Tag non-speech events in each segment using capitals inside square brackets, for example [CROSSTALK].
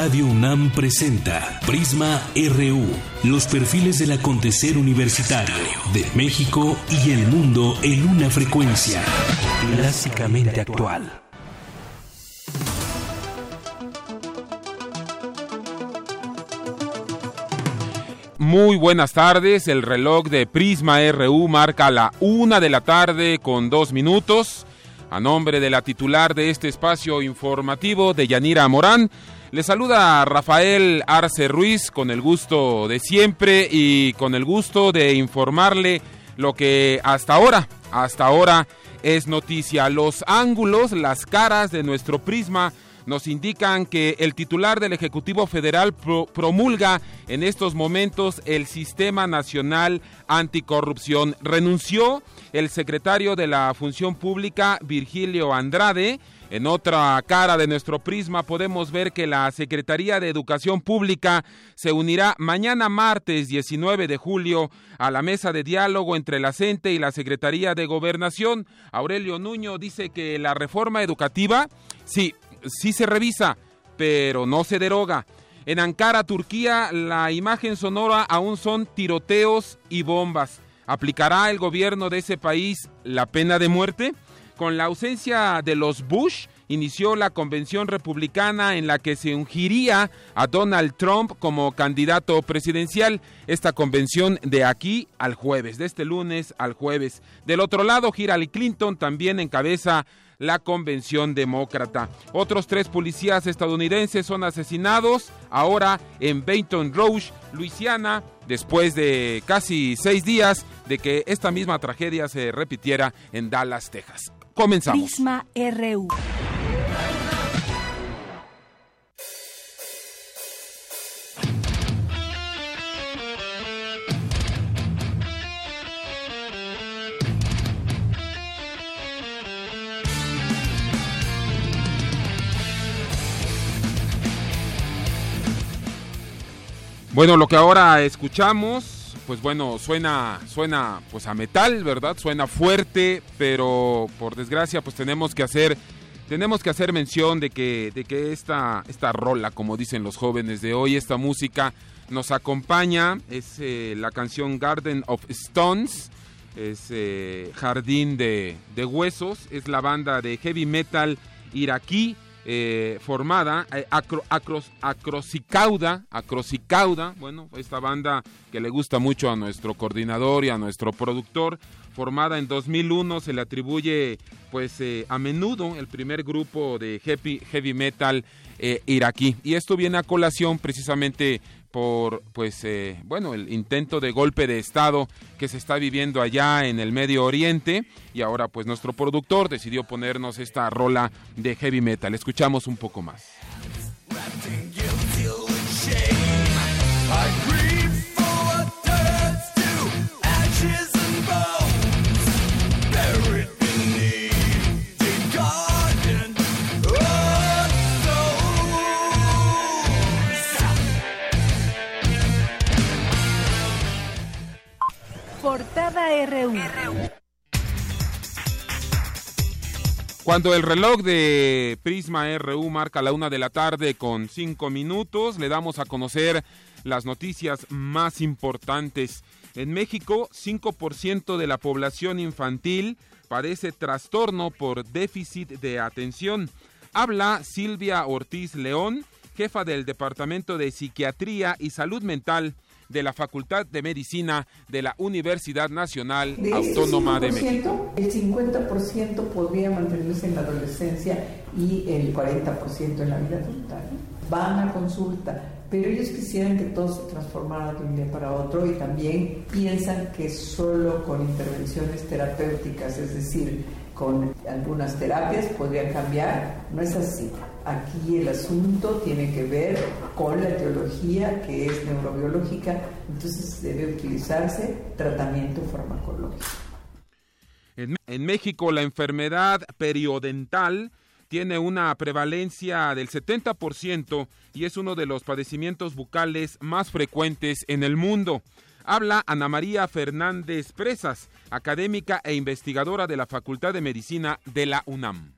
Radio UNAM presenta Prisma RU, los perfiles del acontecer universitario de México y el mundo en una frecuencia clásicamente actual. Muy buenas tardes, el reloj de Prisma RU marca la una de la tarde con dos minutos. A nombre de la titular de este espacio informativo, de Yanira Morán, le saluda Rafael Arce Ruiz con el gusto de siempre y con el gusto de informarle lo que hasta ahora, hasta ahora es noticia. Los ángulos, las caras de nuestro prisma nos indican que el titular del Ejecutivo Federal promulga en estos momentos el Sistema Nacional Anticorrupción. Renunció el secretario de la Función Pública, Virgilio Andrade. En otra cara de nuestro prisma podemos ver que la Secretaría de Educación Pública se unirá mañana martes 19 de julio a la mesa de diálogo entre la CENTE y la Secretaría de Gobernación. Aurelio Nuño dice que la reforma educativa, sí, sí se revisa, pero no se deroga. En Ankara, Turquía, la imagen sonora aún son tiroteos y bombas. ¿Aplicará el gobierno de ese país la pena de muerte? Con la ausencia de los Bush, inició la convención republicana en la que se ungiría a Donald Trump como candidato presidencial. Esta convención de aquí al jueves, de este lunes al jueves. Del otro lado, Hillary Clinton también encabeza la convención demócrata. Otros tres policías estadounidenses son asesinados ahora en Baton Rouge, Luisiana, después de casi seis días de que esta misma tragedia se repitiera en Dallas, Texas. Comenzamos. RU. Bueno, lo que ahora escuchamos, pues bueno, suena, suena pues a metal, ¿verdad? Suena fuerte, pero por desgracia, pues tenemos que hacer, tenemos que hacer mención de que, de que esta, esta rola, como dicen los jóvenes de hoy, esta música nos acompaña, es eh, la canción Garden of Stones, es eh, Jardín de, de Huesos, es la banda de heavy metal iraquí eh, formada, eh, Acros, Acrosicauda, Acrosicauda, bueno, esta banda que le gusta mucho a nuestro coordinador y a nuestro productor, formada en 2001, se le atribuye pues eh, a menudo el primer grupo de heavy, heavy metal iraquí. Y esto viene a colación precisamente por pues eh, bueno el intento de golpe de estado que se está viviendo allá en el Medio Oriente. Y ahora pues nuestro productor decidió ponernos esta rola de heavy metal. Escuchamos un poco más Portada RU. Cuando el reloj de Prisma RU marca la una de la tarde con cinco minutos, le damos a conocer las noticias más importantes. En México, 5% de la población infantil padece trastorno por déficit de atención. Habla Silvia Ortiz León, jefa del Departamento de Psiquiatría y Salud Mental de la Facultad de Medicina de la Universidad Nacional Autónoma de México. El 50% podría mantenerse en la adolescencia y el 40% en la vida adulta. Van a consulta, pero ellos quisieran que todo se transformara de un día para otro y también piensan que solo con intervenciones terapéuticas, es decir, con algunas terapias podrían cambiar. No es así. Aquí el asunto tiene que ver con la etiología que es neurobiológica, entonces debe utilizarse tratamiento farmacológico. En, México la enfermedad periodental tiene una prevalencia del 70% y es uno de los padecimientos bucales más frecuentes en el mundo. Habla Ana María Fernández Presas, académica e investigadora de la Facultad de Medicina de la UNAM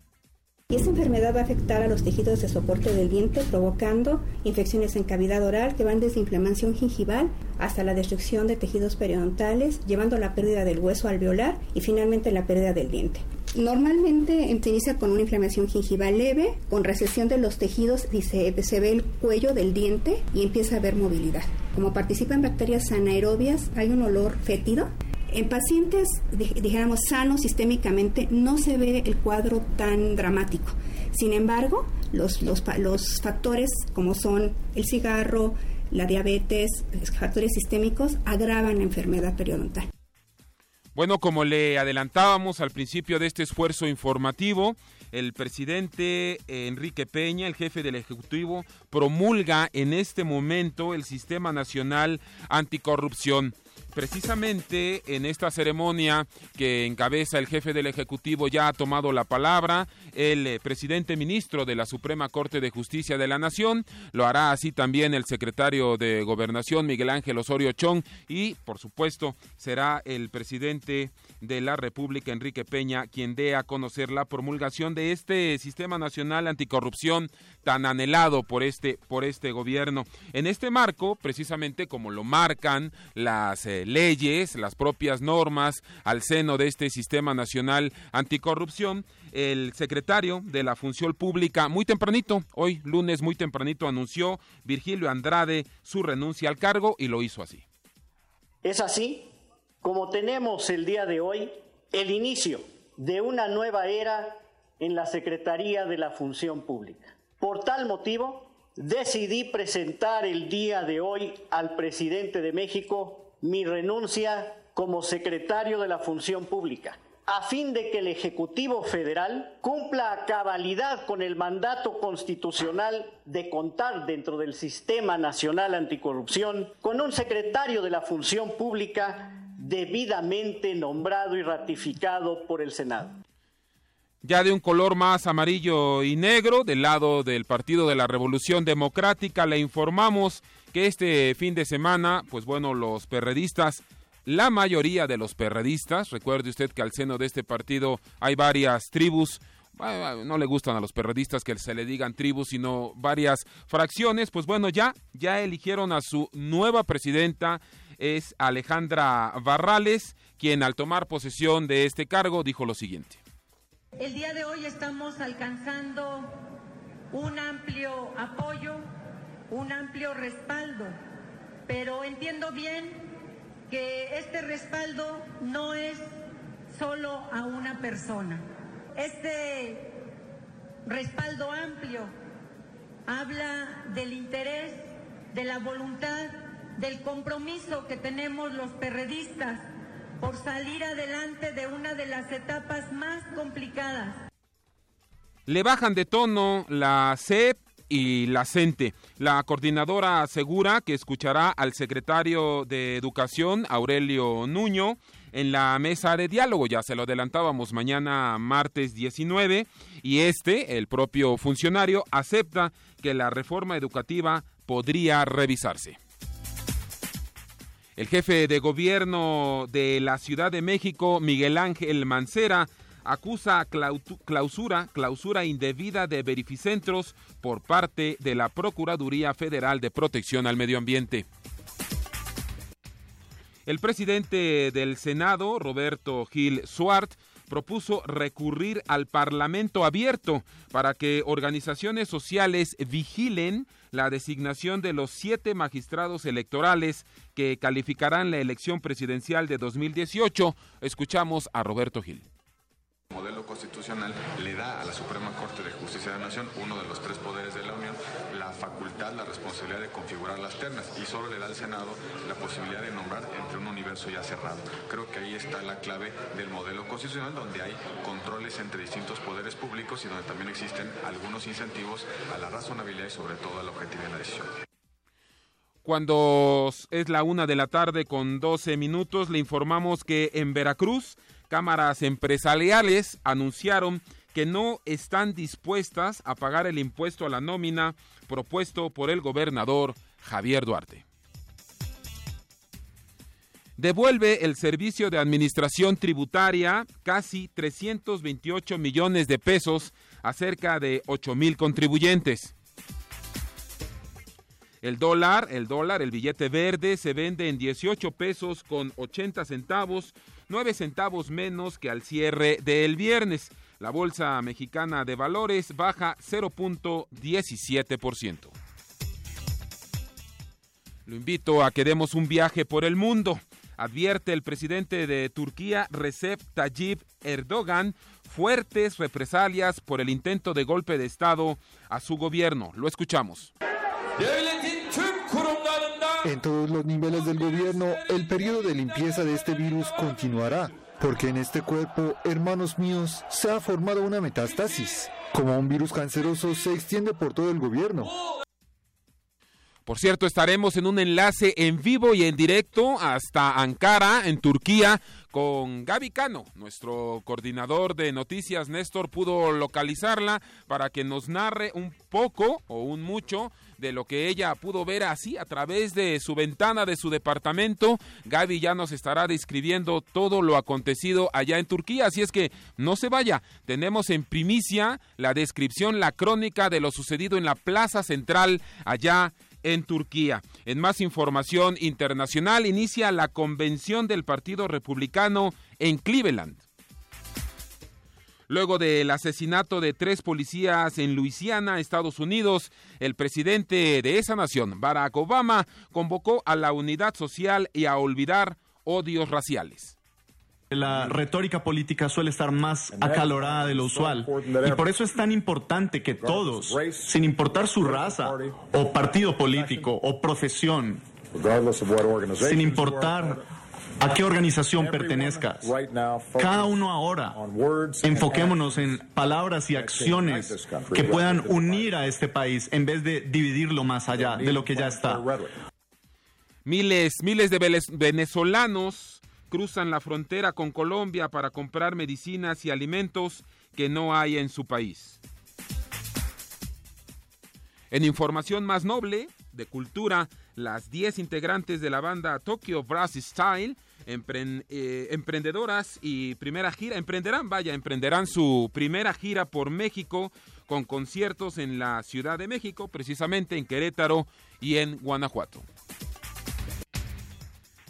Y esta enfermedad va a afectar a los tejidos de soporte del diente, provocando infecciones en cavidad oral que van desde inflamación gingival hasta la destrucción de tejidos periodontales, llevando a la pérdida del hueso alveolar y finalmente la pérdida del diente. Normalmente se inicia con una inflamación gingival leve, con recesión de los tejidos y se, ve el cuello del diente y empieza a haber movilidad. Como participan bacterias anaerobias, hay un olor fétido. En pacientes, dijéramos, sanos sistémicamente, no se ve el cuadro tan dramático. Sin embargo, los, los, los factores como son el cigarro, la diabetes, factores sistémicos, agravan la enfermedad periodontal. Bueno, como le adelantábamos al principio de este esfuerzo informativo, el presidente Enrique Peña, el jefe del Ejecutivo, promulga en este momento el Sistema Nacional Anticorrupción. Precisamente en esta ceremonia que encabeza el jefe del Ejecutivo ya ha tomado la palabra el eh, presidente ministro de la Suprema Corte de Justicia de la Nación, lo hará así también el secretario de Gobernación Miguel Ángel Osorio Chong y por supuesto será el presidente de la República Enrique Peña quien dé a conocer la promulgación de este Sistema Nacional Anticorrupción tan anhelado por este por este gobierno. En este marco, precisamente como lo marcan las eh, leyes, las propias normas al seno de este Sistema Nacional Anticorrupción, el secretario de la Función Pública muy tempranito, hoy lunes muy tempranito anunció Virgilio Andrade su renuncia al cargo y lo hizo así. Es así como tenemos el día de hoy el inicio de una nueva era en la Secretaría de la Función Pública. Por tal motivo, decidí presentar el día de hoy al presidente de México mi renuncia como secretario de la Función Pública, a fin de que el Ejecutivo Federal cumpla a cabalidad con el mandato constitucional de contar dentro del Sistema Nacional Anticorrupción con un secretario de la Función Pública debidamente nombrado y ratificado por el Senado. Ya de un color más amarillo y negro, del lado del Partido de la Revolución Democrática, le informamos que este fin de semana, pues bueno, los perredistas, la mayoría de los perredistas, recuerde usted que al seno de este partido hay varias tribus, no le gustan a los perredistas que se le digan tribus, sino varias fracciones, pues bueno, ya, ya eligieron a su nueva presidenta, es Alejandra Barrales, quien al tomar posesión de este cargo dijo lo siguiente. El día de hoy estamos alcanzando un amplio apoyo, un amplio respaldo, pero entiendo bien que este respaldo no es solo a una persona. Este respaldo amplio habla del interés, de la voluntad, del compromiso que tenemos los perredistas por salir adelante de una de las etapas más complicadas. Le bajan de tono la CEP y la CENTE. La coordinadora asegura que escuchará al secretario de Educación, Aurelio Nuño, en la mesa de diálogo. Ya se lo adelantábamos mañana martes 19 y este, el propio funcionario, acepta que la reforma educativa podría revisarse. El jefe de gobierno de la Ciudad de México, Miguel Ángel Mancera, acusa clausura, clausura indebida de verificentros por parte de la Procuraduría Federal de Protección al Medio Ambiente. El presidente del Senado, Roberto Gil Suart, propuso recurrir al Parlamento abierto para que organizaciones sociales vigilen la designación de los siete magistrados electorales que calificarán la elección presidencial de 2018. Escuchamos a Roberto Gil. El modelo constitucional le da a la Suprema Corte de Justicia de la Nación, uno de los tres poderes de la Unión, la facultad, la responsabilidad de configurar las ternas y solo le da al Senado la posibilidad de nombrar entre un universo ya cerrado. Creo que ahí está la clave del modelo constitucional donde hay controles entre distintos poderes públicos y donde también existen algunos incentivos a la razonabilidad y sobre todo a la objetividad de la decisión. Cuando es la una de la tarde con 12 minutos, le informamos que en Veracruz cámaras empresariales anunciaron que no están dispuestas a pagar el impuesto a la nómina propuesto por el gobernador Javier Duarte. devuelve el Servicio de Administración Tributaria casi 328 millones de pesos a cerca de 8 mil contribuyentes. El dólar, el dólar, el billete verde se vende en 18 pesos con 80 centavos, 9 centavos menos que al cierre del viernes. La Bolsa Mexicana de Valores baja 0.17%. Lo invito a que demos un viaje por el mundo. Advierte el presidente de Turquía, Recep Tayyip Erdogan, fuertes represalias por el intento de golpe de Estado a su gobierno. Lo escuchamos. En todos los niveles del gobierno, el periodo de limpieza de este virus continuará, porque en este cuerpo, hermanos míos, se ha formado una metástasis. Como un virus canceroso se extiende por todo el gobierno. Por cierto, estaremos en un enlace en vivo y en directo hasta Ankara, en Turquía, con Gaby Cano, nuestro coordinador de noticias. Néstor pudo localizarla para que nos narre un poco o un mucho de lo que ella pudo ver así a través de su ventana de su departamento. Gaby ya nos estará describiendo todo lo acontecido allá en Turquía, así es que no se vaya. Tenemos en primicia la descripción, la crónica de lo sucedido en la Plaza Central allá en Turquía. En más información internacional, inicia la convención del Partido Republicano en Cleveland. Luego del asesinato de tres policías en Luisiana, Estados Unidos, el presidente de esa nación, Barack Obama, convocó a la unidad social y a olvidar odios raciales. La retórica política suele estar más acalorada de lo usual y por eso es tan importante que todos, sin importar su raza o partido político o profesión, sin importar a qué organización pertenezcas. Cada uno ahora, enfoquémonos en palabras y acciones que puedan unir a este país en vez de dividirlo más allá de lo que ya está. Miles, miles de venezolanos cruzan la frontera con Colombia para comprar medicinas y alimentos que no hay en su país. En información más noble, de cultura, las 10 integrantes de la banda Tokyo Brass Style eh, emprendedoras y primera gira, emprenderán, vaya, emprenderán su primera gira por México con conciertos en la Ciudad de México, precisamente en Querétaro y en Guanajuato.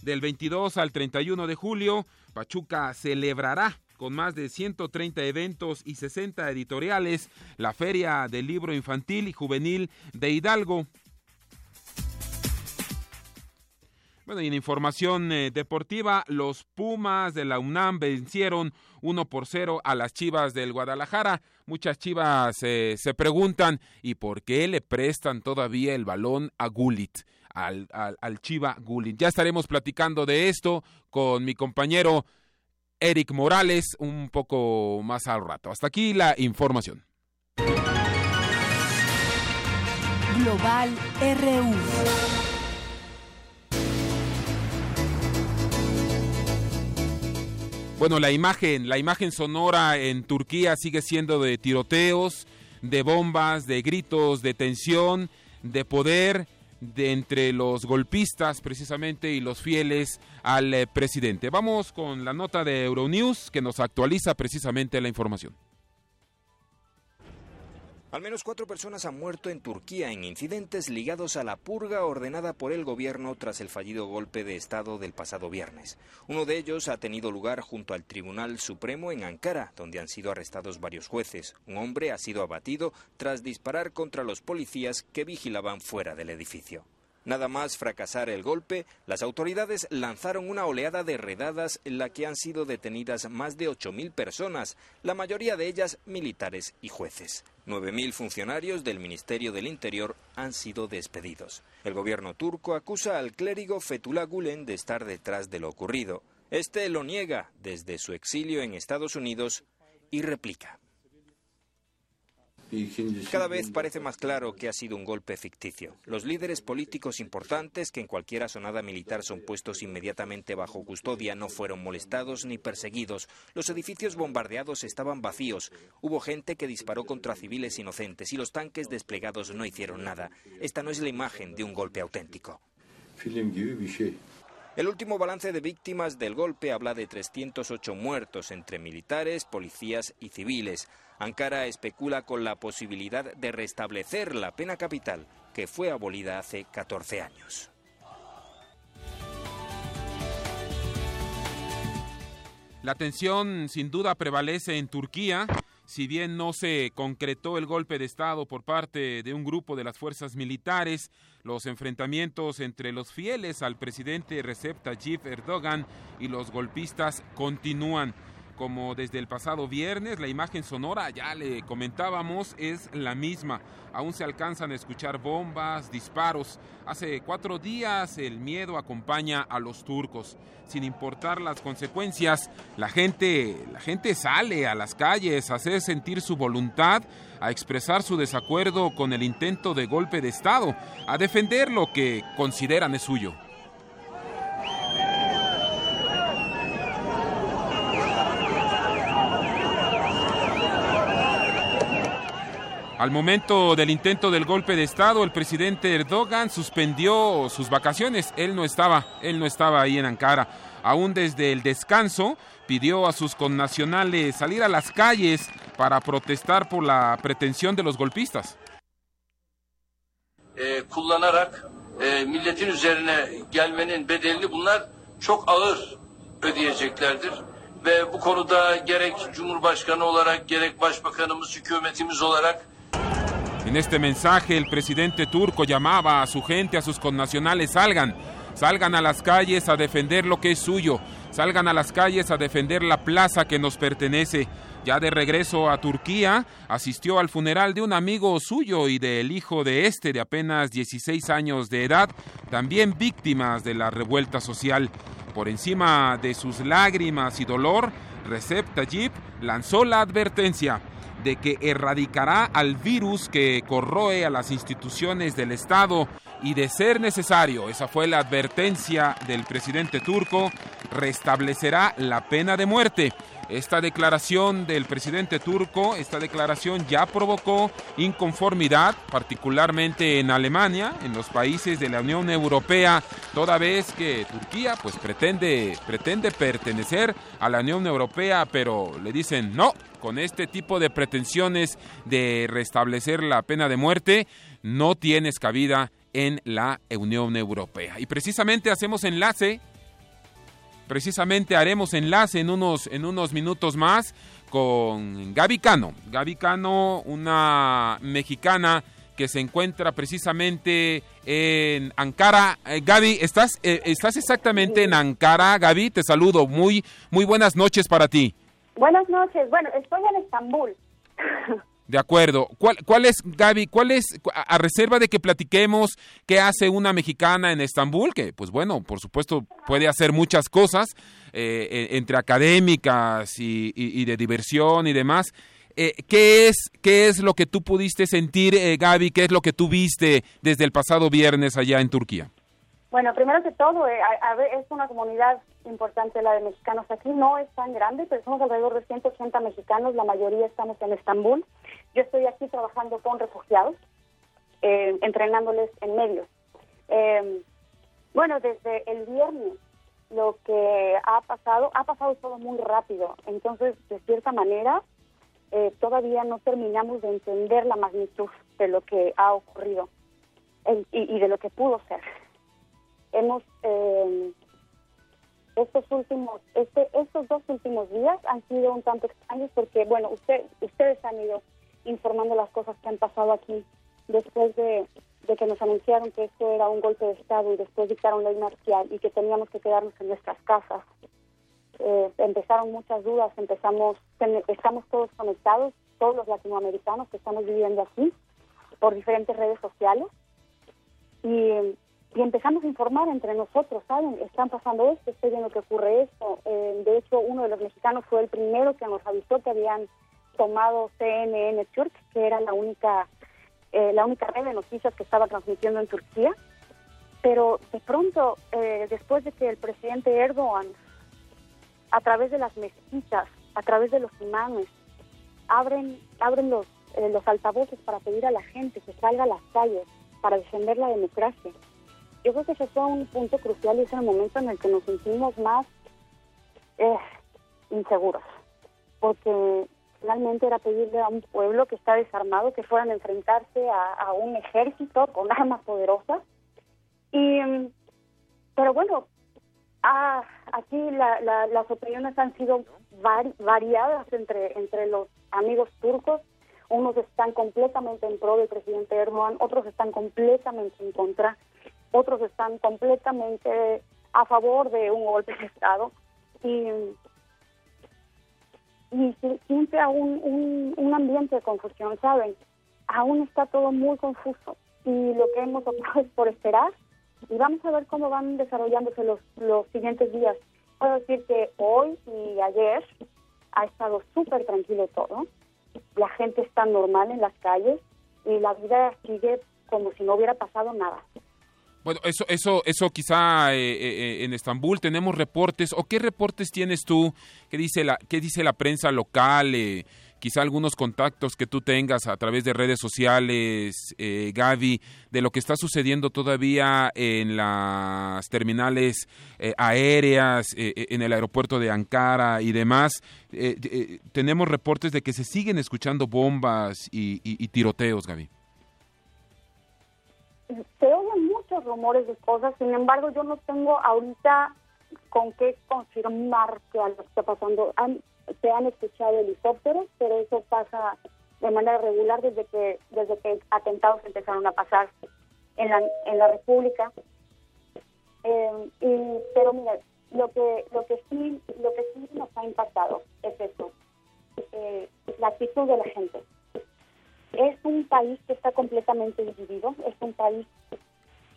Del 22 al 31 de julio, Pachuca celebrará con más de 130 eventos y 60 editoriales la Feria del Libro Infantil y Juvenil de Hidalgo, Bueno, y en información eh, deportiva, los Pumas de la UNAM vencieron 1 por 0 a las Chivas del Guadalajara. Muchas Chivas eh, se preguntan, ¿y por qué le prestan todavía el balón a Gulit? Al, al, Chiva Gulit. Ya estaremos platicando de esto con mi compañero Eric Morales un poco más al rato. Hasta aquí la información. Global RU. Bueno, la imagen, la imagen sonora en Turquía sigue siendo de tiroteos, de bombas, de gritos, de tensión, de poder de entre los golpistas precisamente y los fieles al eh, presidente. Vamos con la nota de Euronews que nos actualiza precisamente la información. Al menos cuatro personas han muerto en Turquía en incidentes ligados a la purga ordenada por el gobierno tras el fallido golpe de Estado del pasado viernes. Uno de ellos ha tenido lugar junto al Tribunal Supremo en Ankara, donde han sido arrestados varios jueces. Un hombre ha sido abatido tras disparar contra los policías que vigilaban fuera del edificio. Nada más fracasar el golpe, las autoridades lanzaron una oleada de redadas en la que han sido detenidas más de 8.000 personas, la mayoría de ellas militares y jueces. 9.000 funcionarios del Ministerio del Interior han sido despedidos. El gobierno turco acusa al clérigo Fethullah Gulen de estar detrás de lo ocurrido. Este lo niega desde su exilio en Estados Unidos y replica. Cada vez parece más claro que ha sido un golpe ficticio. Los líderes políticos importantes que en cualquier asonada militar son puestos inmediatamente bajo custodia no fueron molestados ni perseguidos. Los edificios bombardeados estaban vacíos. Hubo gente que disparó contra civiles inocentes y los tanques desplegados no hicieron nada. Esta no es la imagen de un golpe auténtico. El último balance de víctimas del golpe habla de 308 muertos entre militares, policías y civiles. Ankara especula con la posibilidad de restablecer la pena capital, que fue abolida hace 14 años. La tensión sin duda prevalece en Turquía. Si bien no se concretó el golpe de Estado por parte de un grupo de las fuerzas militares, los enfrentamientos entre los fieles al presidente Recep Tayyip Erdogan y los golpistas continúan como desde el pasado viernes. La imagen sonora, ya le comentábamos, es la misma. Aún se alcanzan a escuchar bombas, disparos. Hace cuatro días el miedo acompaña a los turcos. Sin importar las consecuencias, la gente, la gente sale a las calles a hacer sentir su voluntad, a expresar su desacuerdo con el intento de golpe de Estado, a defender lo que consideran es suyo. Al momento del intento del golpe de Estado, el presidente Erdogan suspendió sus vacaciones. Él no estaba, él no estaba ahí en Ankara. Aún desde el descanso, pidió a sus connacionales salir a las calles para protestar por la pretensión de los golpistas. Ve bu konuda gerek Cumhurbaşkanı olarak gerek Başbakanımız, hükümetimiz olarak En este mensaje el presidente turco llamaba a su gente, a sus connacionales, salgan, salgan a las calles a defender lo que es suyo, salgan a las calles a defender la plaza que nos pertenece. Ya de regreso a Turquía, asistió al funeral de un amigo suyo y del hijo de este de apenas 16 años de edad, también víctimas de la revuelta social. Por encima de sus lágrimas y dolor, Recep Tayyip lanzó la advertencia de que erradicará al virus que corroe a las instituciones del Estado y de ser necesario, esa fue la advertencia del presidente turco, restablecerá la pena de muerte. Esta declaración del presidente turco, esta declaración ya provocó inconformidad, particularmente en Alemania, en los países de la Unión Europea, toda vez que Turquía pues pretende, pretende pertenecer a la Unión Europea, pero le dicen no, con este tipo de pretensiones de restablecer la pena de muerte, no tienes cabida en la Unión Europea. Y precisamente hacemos enlace precisamente haremos enlace en unos, en unos minutos más con Gaby Cano. Gaby Cano, una mexicana que se encuentra precisamente en Ankara. Eh, Gaby, ¿estás, eh, ¿estás exactamente en Ankara? Gaby, te saludo. Muy, muy buenas noches para ti. Buenas noches. Bueno, estoy en Estambul. [LAUGHS] De acuerdo. ¿Cuál, ¿Cuál es, Gaby, cuál es, a reserva de que platiquemos qué hace una mexicana en Estambul? Que, pues bueno, por supuesto puede hacer muchas cosas, eh, entre académicas y, de diversión y demás. Eh, ¿qué, es, ¿Qué es lo que tú pudiste sentir, eh, Gaby? ¿Qué es lo que tú viste desde el pasado viernes allá en Turquía? Bueno, primero que todo, eh, es una comunidad importante la de mexicanos aquí, no es tan grande, pero somos alrededor de 180 mexicanos, la mayoría estamos en Estambul. Yo estoy aquí trabajando con refugiados, eh, entrenándoles en medios. Eh, bueno, desde el viernes lo que ha pasado, ha pasado todo muy rápido, entonces de cierta manera todavía no terminamos de entender la magnitud de lo que ha ocurrido y de lo que pudo ser hemos eh, estos últimos este estos dos últimos días han sido un tanto extraños porque bueno usted ustedes han ido informando las cosas que han pasado aquí después de, que nos anunciaron que esto era un golpe de estado y después dictaron ley marcial y que teníamos que quedarnos en nuestras casas eh, empezaron muchas dudas empezamos estamos todos conectados todos los latinoamericanos que estamos viviendo aquí por diferentes redes sociales y y empezamos a informar entre nosotros, ¿saben? Están pasando esto, estoy viendo que ocurre esto. Eh, de hecho, uno de los mexicanos fue el primero que nos avisó que habían tomado CNN Turk, que era la única, eh, la única red de noticias que estaba transmitiendo en Turquía. Pero de pronto, eh, después de que el presidente Erdogan, a través de las mezquitas, a través de los imanes, abren, abren los, los altavoces para pedir a la gente que salga a las calles para defender la democracia yo creo que ese fue un punto crucial y es el momento en el que nos sentimos más eh, inseguros, porque finalmente era pedirle a un pueblo que está desarmado que fueran a enfrentarse a, un ejército con [LAUGHS] armas poderosas. Y, pero bueno, ah, aquí las opiniones han sido variadas entre, entre los amigos turcos. Unos están completamente en pro del presidente Erdogan, otros están completamente en contra, otros están completamente a favor de un golpe de Estado. Y y siempre aún un, un ambiente de confusión, ¿saben? Aún está todo muy confuso y lo que hemos optado es por esperar y vamos a ver cómo van desarrollándose los, los siguientes días. Puedo decir que hoy y ayer ha estado súper tranquilo todo, la gente está normal en las calles y la vida sigue como si no hubiera pasado nada. Bueno, eso, eso, eso quizá eh, eh, en Estambul tenemos reportes. ¿O qué reportes tienes tú? ¿Qué dice la, qué dice la prensa local? Eh, quizá algunos contactos que tú tengas a través de redes sociales, Gaby, de lo que está sucediendo todavía en las terminales aéreas, en el aeropuerto de Ankara y demás. tenemos reportes de que se siguen escuchando bombas y tiroteos, Gaby oyen muchos rumores de cosas, sin embargo yo no tengo ahorita con qué confirmar que algo está pasando. se han escuchado helicópteros, pero eso pasa de manera regular desde que desde que atentados empezaron a pasar en la, en la República. Eh, y, pero mira, lo que lo que sí lo que sí nos ha impactado es eso, eh, la actitud de la gente. Es un país que está completamente dividido, es un país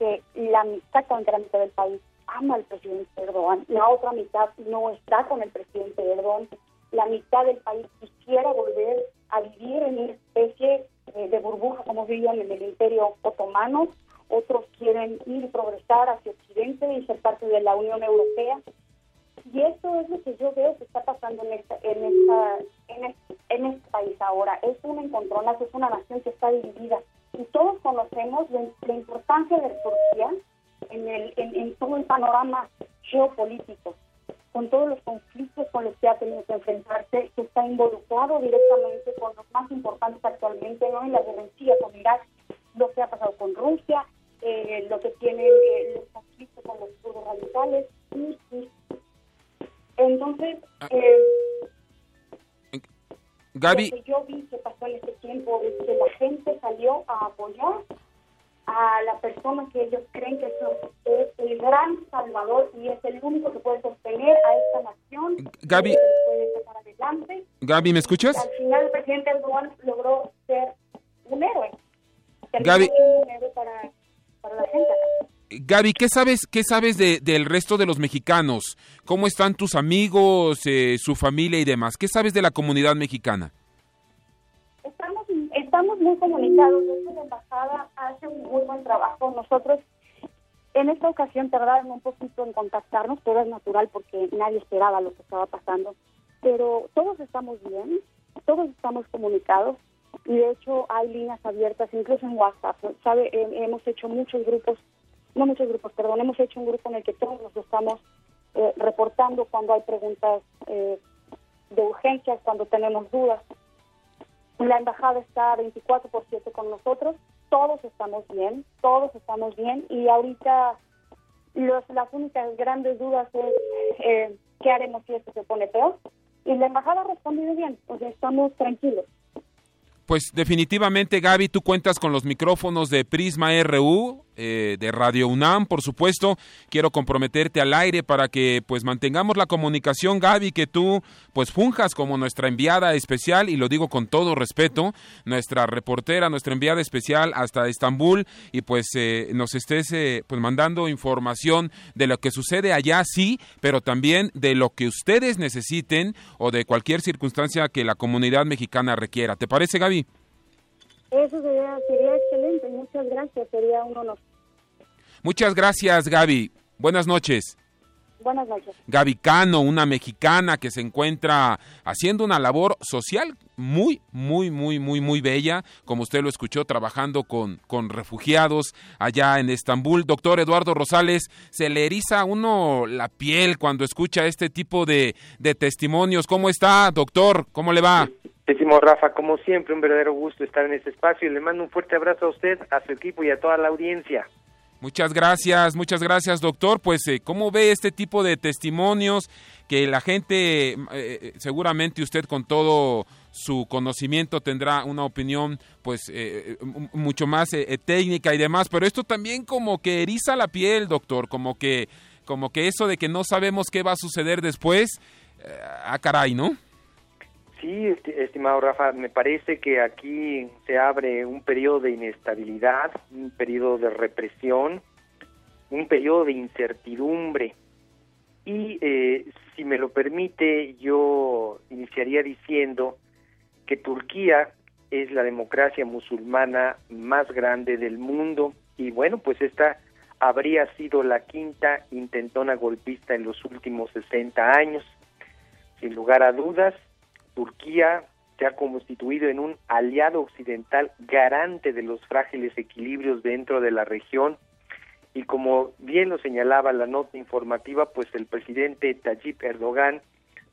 que la mitad, la mitad del país ama al presidente Erdogan, la otra mitad no está con el presidente Erdogan, la mitad del país quisiera volver a vivir en una especie eh, de burbuja como vivían en el imperio otomano, otros quieren ir progresar hacia Occidente y ser parte de la Unión Europea. Y eso es lo que yo veo que está pasando en, esta, en, esta, en, este, en este país ahora. Es un encontronazo, es una nación que está dividida. Y todos conocemos la, importancia de Turquía en, el, en, todo el panorama geopolítico, con todos los conflictos con los que ha tenido que enfrentarse, que está involucrado directamente con los más importantes actualmente, ¿no? en la guerra con Irak, lo que ha pasado con Rusia, eh, lo que tiene eh, los conflictos con los grupos radicales, entonces, ah. eh, Gaby. Lo que yo vi que pasó en este tiempo es que la gente salió a apoyar a la persona que ellos creen que es el gran salvador y es el único que puede sostener a esta nación. Gaby. Gaby, ¿me escuchas? al final el presidente Erdogan logró ser un héroe. Gaby. Gaby, ¿qué sabes, qué sabes de, del resto de los mexicanos? ¿Cómo están tus amigos, eh, su familia y demás? ¿Qué sabes de la comunidad mexicana? Estamos, muy comunicados. La embajada hace un muy buen trabajo. Nosotros en esta ocasión tardaron un poquito en contactarnos, pero es natural porque nadie esperaba lo que estaba pasando. Pero todos estamos bien, todos estamos comunicados y de hecho hay líneas abiertas, incluso en WhatsApp. ¿Sabe? hemos hecho muchos grupos no muchos grupos, perdón, hemos hecho un grupo en el que todos nos estamos eh, reportando cuando hay preguntas eh, de urgencias, cuando tenemos dudas. La embajada está 24 por 7 con nosotros, todos estamos bien, todos estamos bien y ahorita los, las únicas grandes dudas es eh, qué haremos si esto se pone peor. Y la embajada ha respondido bien, sea, estamos tranquilos. Pues definitivamente, Gaby, tú cuentas con los micrófonos de Prisma RU, eh, de Radio UNAM, por supuesto. Quiero comprometerte al aire para que pues mantengamos la comunicación, Gaby, que tú pues funjas como nuestra enviada especial, y lo digo con todo respeto, nuestra reportera, nuestra enviada especial hasta Estambul, y pues eh, nos estés eh, pues mandando información de lo que sucede allá, sí, pero también de lo que ustedes necesiten o de cualquier circunstancia que la comunidad mexicana requiera. ¿Te parece, Gaby? Eso sería, sería excelente. Muchas gracias. Sería un honor. Muchas gracias, Gaby. Buenas noches. Buenas noches. Gaby Cano, una mexicana que se encuentra haciendo una labor social muy, muy, muy, muy, muy bella, como usted lo escuchó, trabajando con, con refugiados allá en Estambul. Doctor Eduardo Rosales, se le eriza a uno la piel cuando escucha este tipo de, de testimonios. ¿Cómo está, doctor? ¿Cómo le va? Estimado Rafa, como siempre, un verdadero gusto estar en este espacio y le mando un fuerte abrazo a usted, a su equipo y a toda la audiencia. Muchas gracias, muchas gracias, doctor. Pues, eh, ¿cómo ve este tipo de testimonios que la gente, eh, eh, seguramente usted con todo su conocimiento tendrá una opinión, pues, mucho más técnica y demás, pero esto también como que eriza la piel, doctor, como que, como que eso de que no sabemos qué va a suceder después, ah, caray, ¿no? Sí, estimado Rafa, me parece que aquí se abre un periodo de inestabilidad, un periodo de represión, un periodo de incertidumbre. Y eh, si me lo permite, yo iniciaría diciendo que Turquía es la democracia musulmana más grande del mundo y bueno, pues esta habría sido la quinta intentona golpista en los últimos 60 años. Sin lugar a dudas, Turquía se ha constituido en un aliado occidental garante de los frágiles equilibrios dentro de la región y como bien lo señalaba la nota informativa, pues el presidente Tayyip Erdogan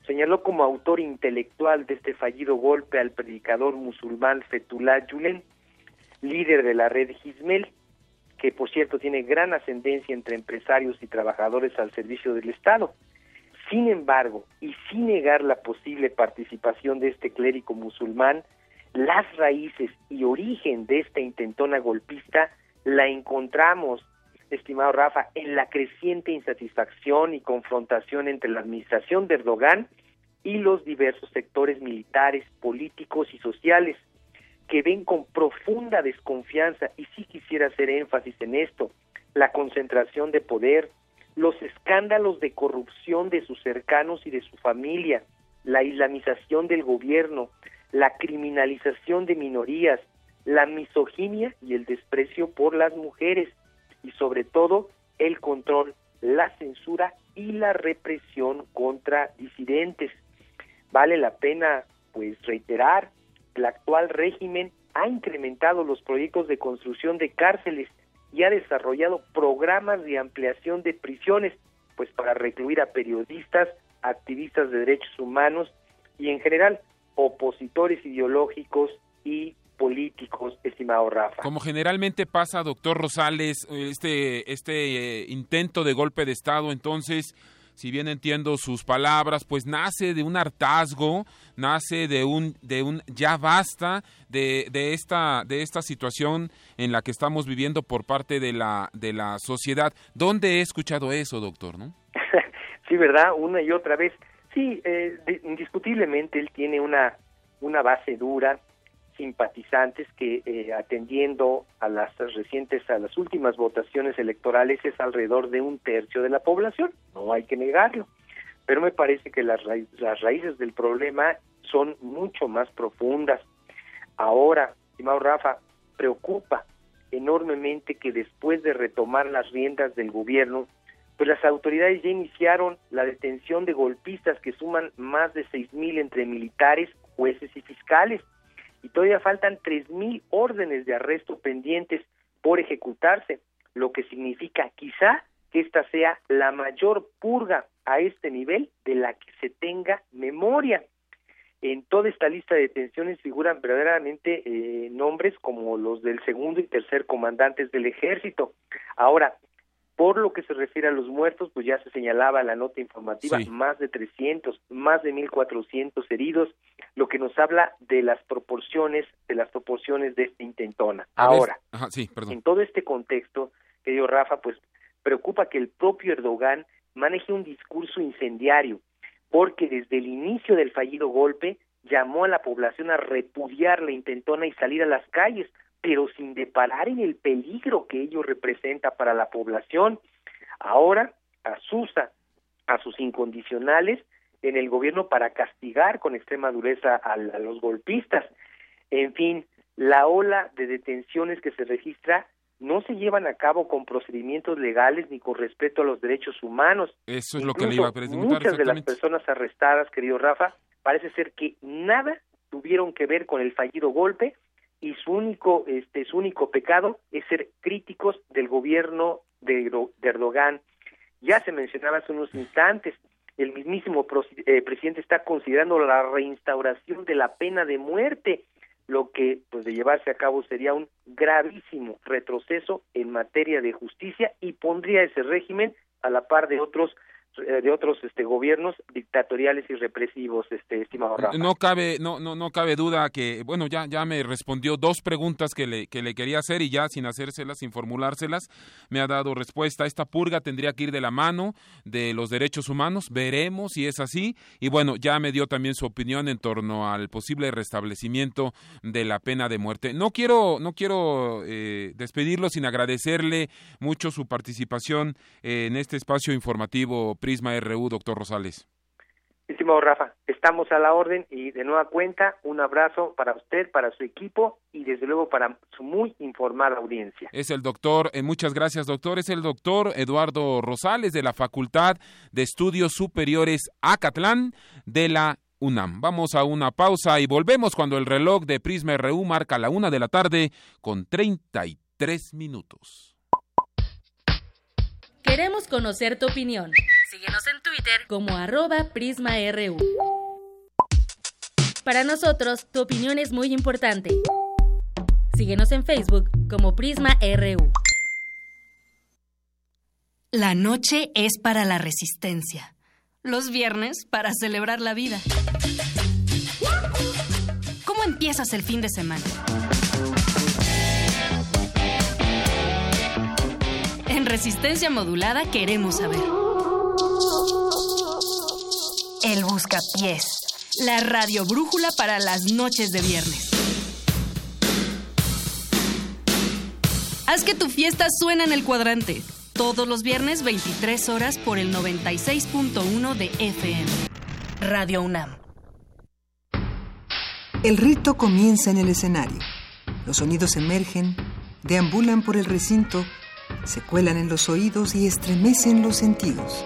señaló como autor intelectual de este fallido golpe al predicador musulmán Fethullah Gülen, líder de la red Hizmel, que por cierto tiene gran ascendencia entre empresarios y trabajadores al servicio del Estado. Sin embargo, y sin negar la posible participación de este clérigo musulmán, las raíces y origen de esta intentona golpista la encontramos, estimado Rafa, en la creciente insatisfacción y confrontación entre la administración de Erdogan y los diversos sectores militares, políticos y sociales, que ven con profunda desconfianza, y sí quisiera hacer énfasis en esto, la concentración de poder, los escándalos de corrupción de sus cercanos y de su familia, la islamización del gobierno, la criminalización de minorías, la misoginia y el desprecio por las mujeres y sobre todo el control, la censura y la represión contra disidentes. Vale la pena pues reiterar que el actual régimen ha incrementado los proyectos de construcción de cárceles y ha desarrollado programas de ampliación de prisiones, pues para recluir a periodistas, activistas de derechos humanos y en general opositores ideológicos y políticos, estimado Rafa. Como generalmente pasa, doctor Rosales, este, este eh, intento de golpe de Estado, entonces, si bien entiendo sus palabras, pues nace de un hartazgo, nace de un, de un ya basta de, de, esta, de esta situación en la que estamos viviendo por parte de la, de la sociedad. ¿Dónde he escuchado eso, doctor? ¿no? [LAUGHS] sí, ¿verdad? Una y otra vez. Sí, eh, indiscutiblemente él tiene una, una base dura, simpatizantes que eh, atendiendo a las recientes, a las últimas votaciones electorales es alrededor de un tercio de la población, no hay que negarlo, pero me parece que las, las raíces del problema son mucho más profundas. Ahora, estimado Rafa, preocupa enormemente que después de retomar las riendas del gobierno, pues las autoridades ya iniciaron la detención de golpistas que suman más de seis mil entre militares, jueces y fiscales y todavía faltan 3.000 órdenes de arresto pendientes por ejecutarse, lo que significa quizá que esta sea la mayor purga a este nivel de la que se tenga memoria. En toda esta lista de detenciones figuran verdaderamente eh, nombres como los del segundo y tercer comandantes del ejército. Ahora, por lo que se refiere a los muertos, pues ya se señalaba la nota informativa, más de 300, más de 1400 heridos, lo que nos habla de las proporciones, de las proporciones de esta intentona. Ahora, en todo este contexto, querido Rafa, pues preocupa que el propio Erdogan maneje un discurso incendiario, porque desde el inicio del fallido golpe llamó a la población a repudiar la intentona y salir a las calles, pero sin deparar en el peligro que ello representa para la población. Ahora asusa a sus incondicionales en el gobierno para castigar con extrema dureza a, los golpistas. En fin, la ola de detenciones que se registra no se llevan a cabo con procedimientos legales ni con respeto a los derechos humanos. Eso es lo que le iba a preguntar. Muchas de las personas arrestadas, querido Rafa, parece ser que nada tuvieron que ver con el fallido golpe y su único este su único pecado es ser críticos del gobierno de, Erdogan. Ya se mencionaba hace unos instantes, el mismísimo eh, presidente está considerando la reinstauración de la pena de muerte lo que pues de llevarse a cabo sería un gravísimo retroceso en materia de justicia y pondría ese régimen a la par de otros de otros este gobiernos dictatoriales y represivos este estimado Rafa. no cabe no no no cabe duda que bueno ya ya me respondió dos preguntas que le que le quería hacer y ya sin hacérselas sin formulárselas me ha dado respuesta. Esta purga tendría que ir de la mano de los derechos humanos veremos si es así. Y bueno ya me dio también su opinión en torno al posible restablecimiento de la pena de muerte. No quiero no quiero eh, despedirlo sin agradecerle mucho su participación en este espacio informativo Prisma RU, doctor Rosales. Estimado Rafa, estamos a la orden y de nueva cuenta un abrazo para usted, para su equipo y desde luego para su muy informada audiencia. Es el doctor, eh, muchas gracias doctor, es el doctor Eduardo Rosales de la Facultad de Estudios Superiores Acatlán de la UNAM. Vamos a una pausa y volvemos cuando el reloj de Prisma RU marca la una de la tarde con 33 minutos. Queremos conocer tu opinión. Síguenos en Twitter como arroba PrismaRU. Para nosotros, tu opinión es muy importante. Síguenos en Facebook como PrismaRU. La noche es para la resistencia. Los viernes para celebrar la vida. ¿Cómo empiezas el fin de semana? En resistencia modulada queremos saber. La radio brújula para las noches de viernes. Haz que tu fiesta suene en el cuadrante. Todos los viernes 23 horas por el 96.1 de FM. Radio UNAM. El rito comienza en el escenario. Los sonidos emergen, deambulan por el recinto se cuelan en los oídos y estremecen los sentidos.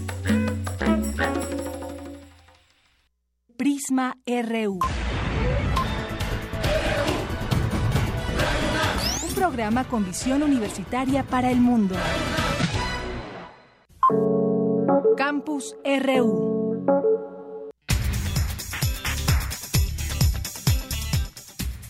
Prisma RU. Un programa con visión universitaria para el mundo. Campus RU.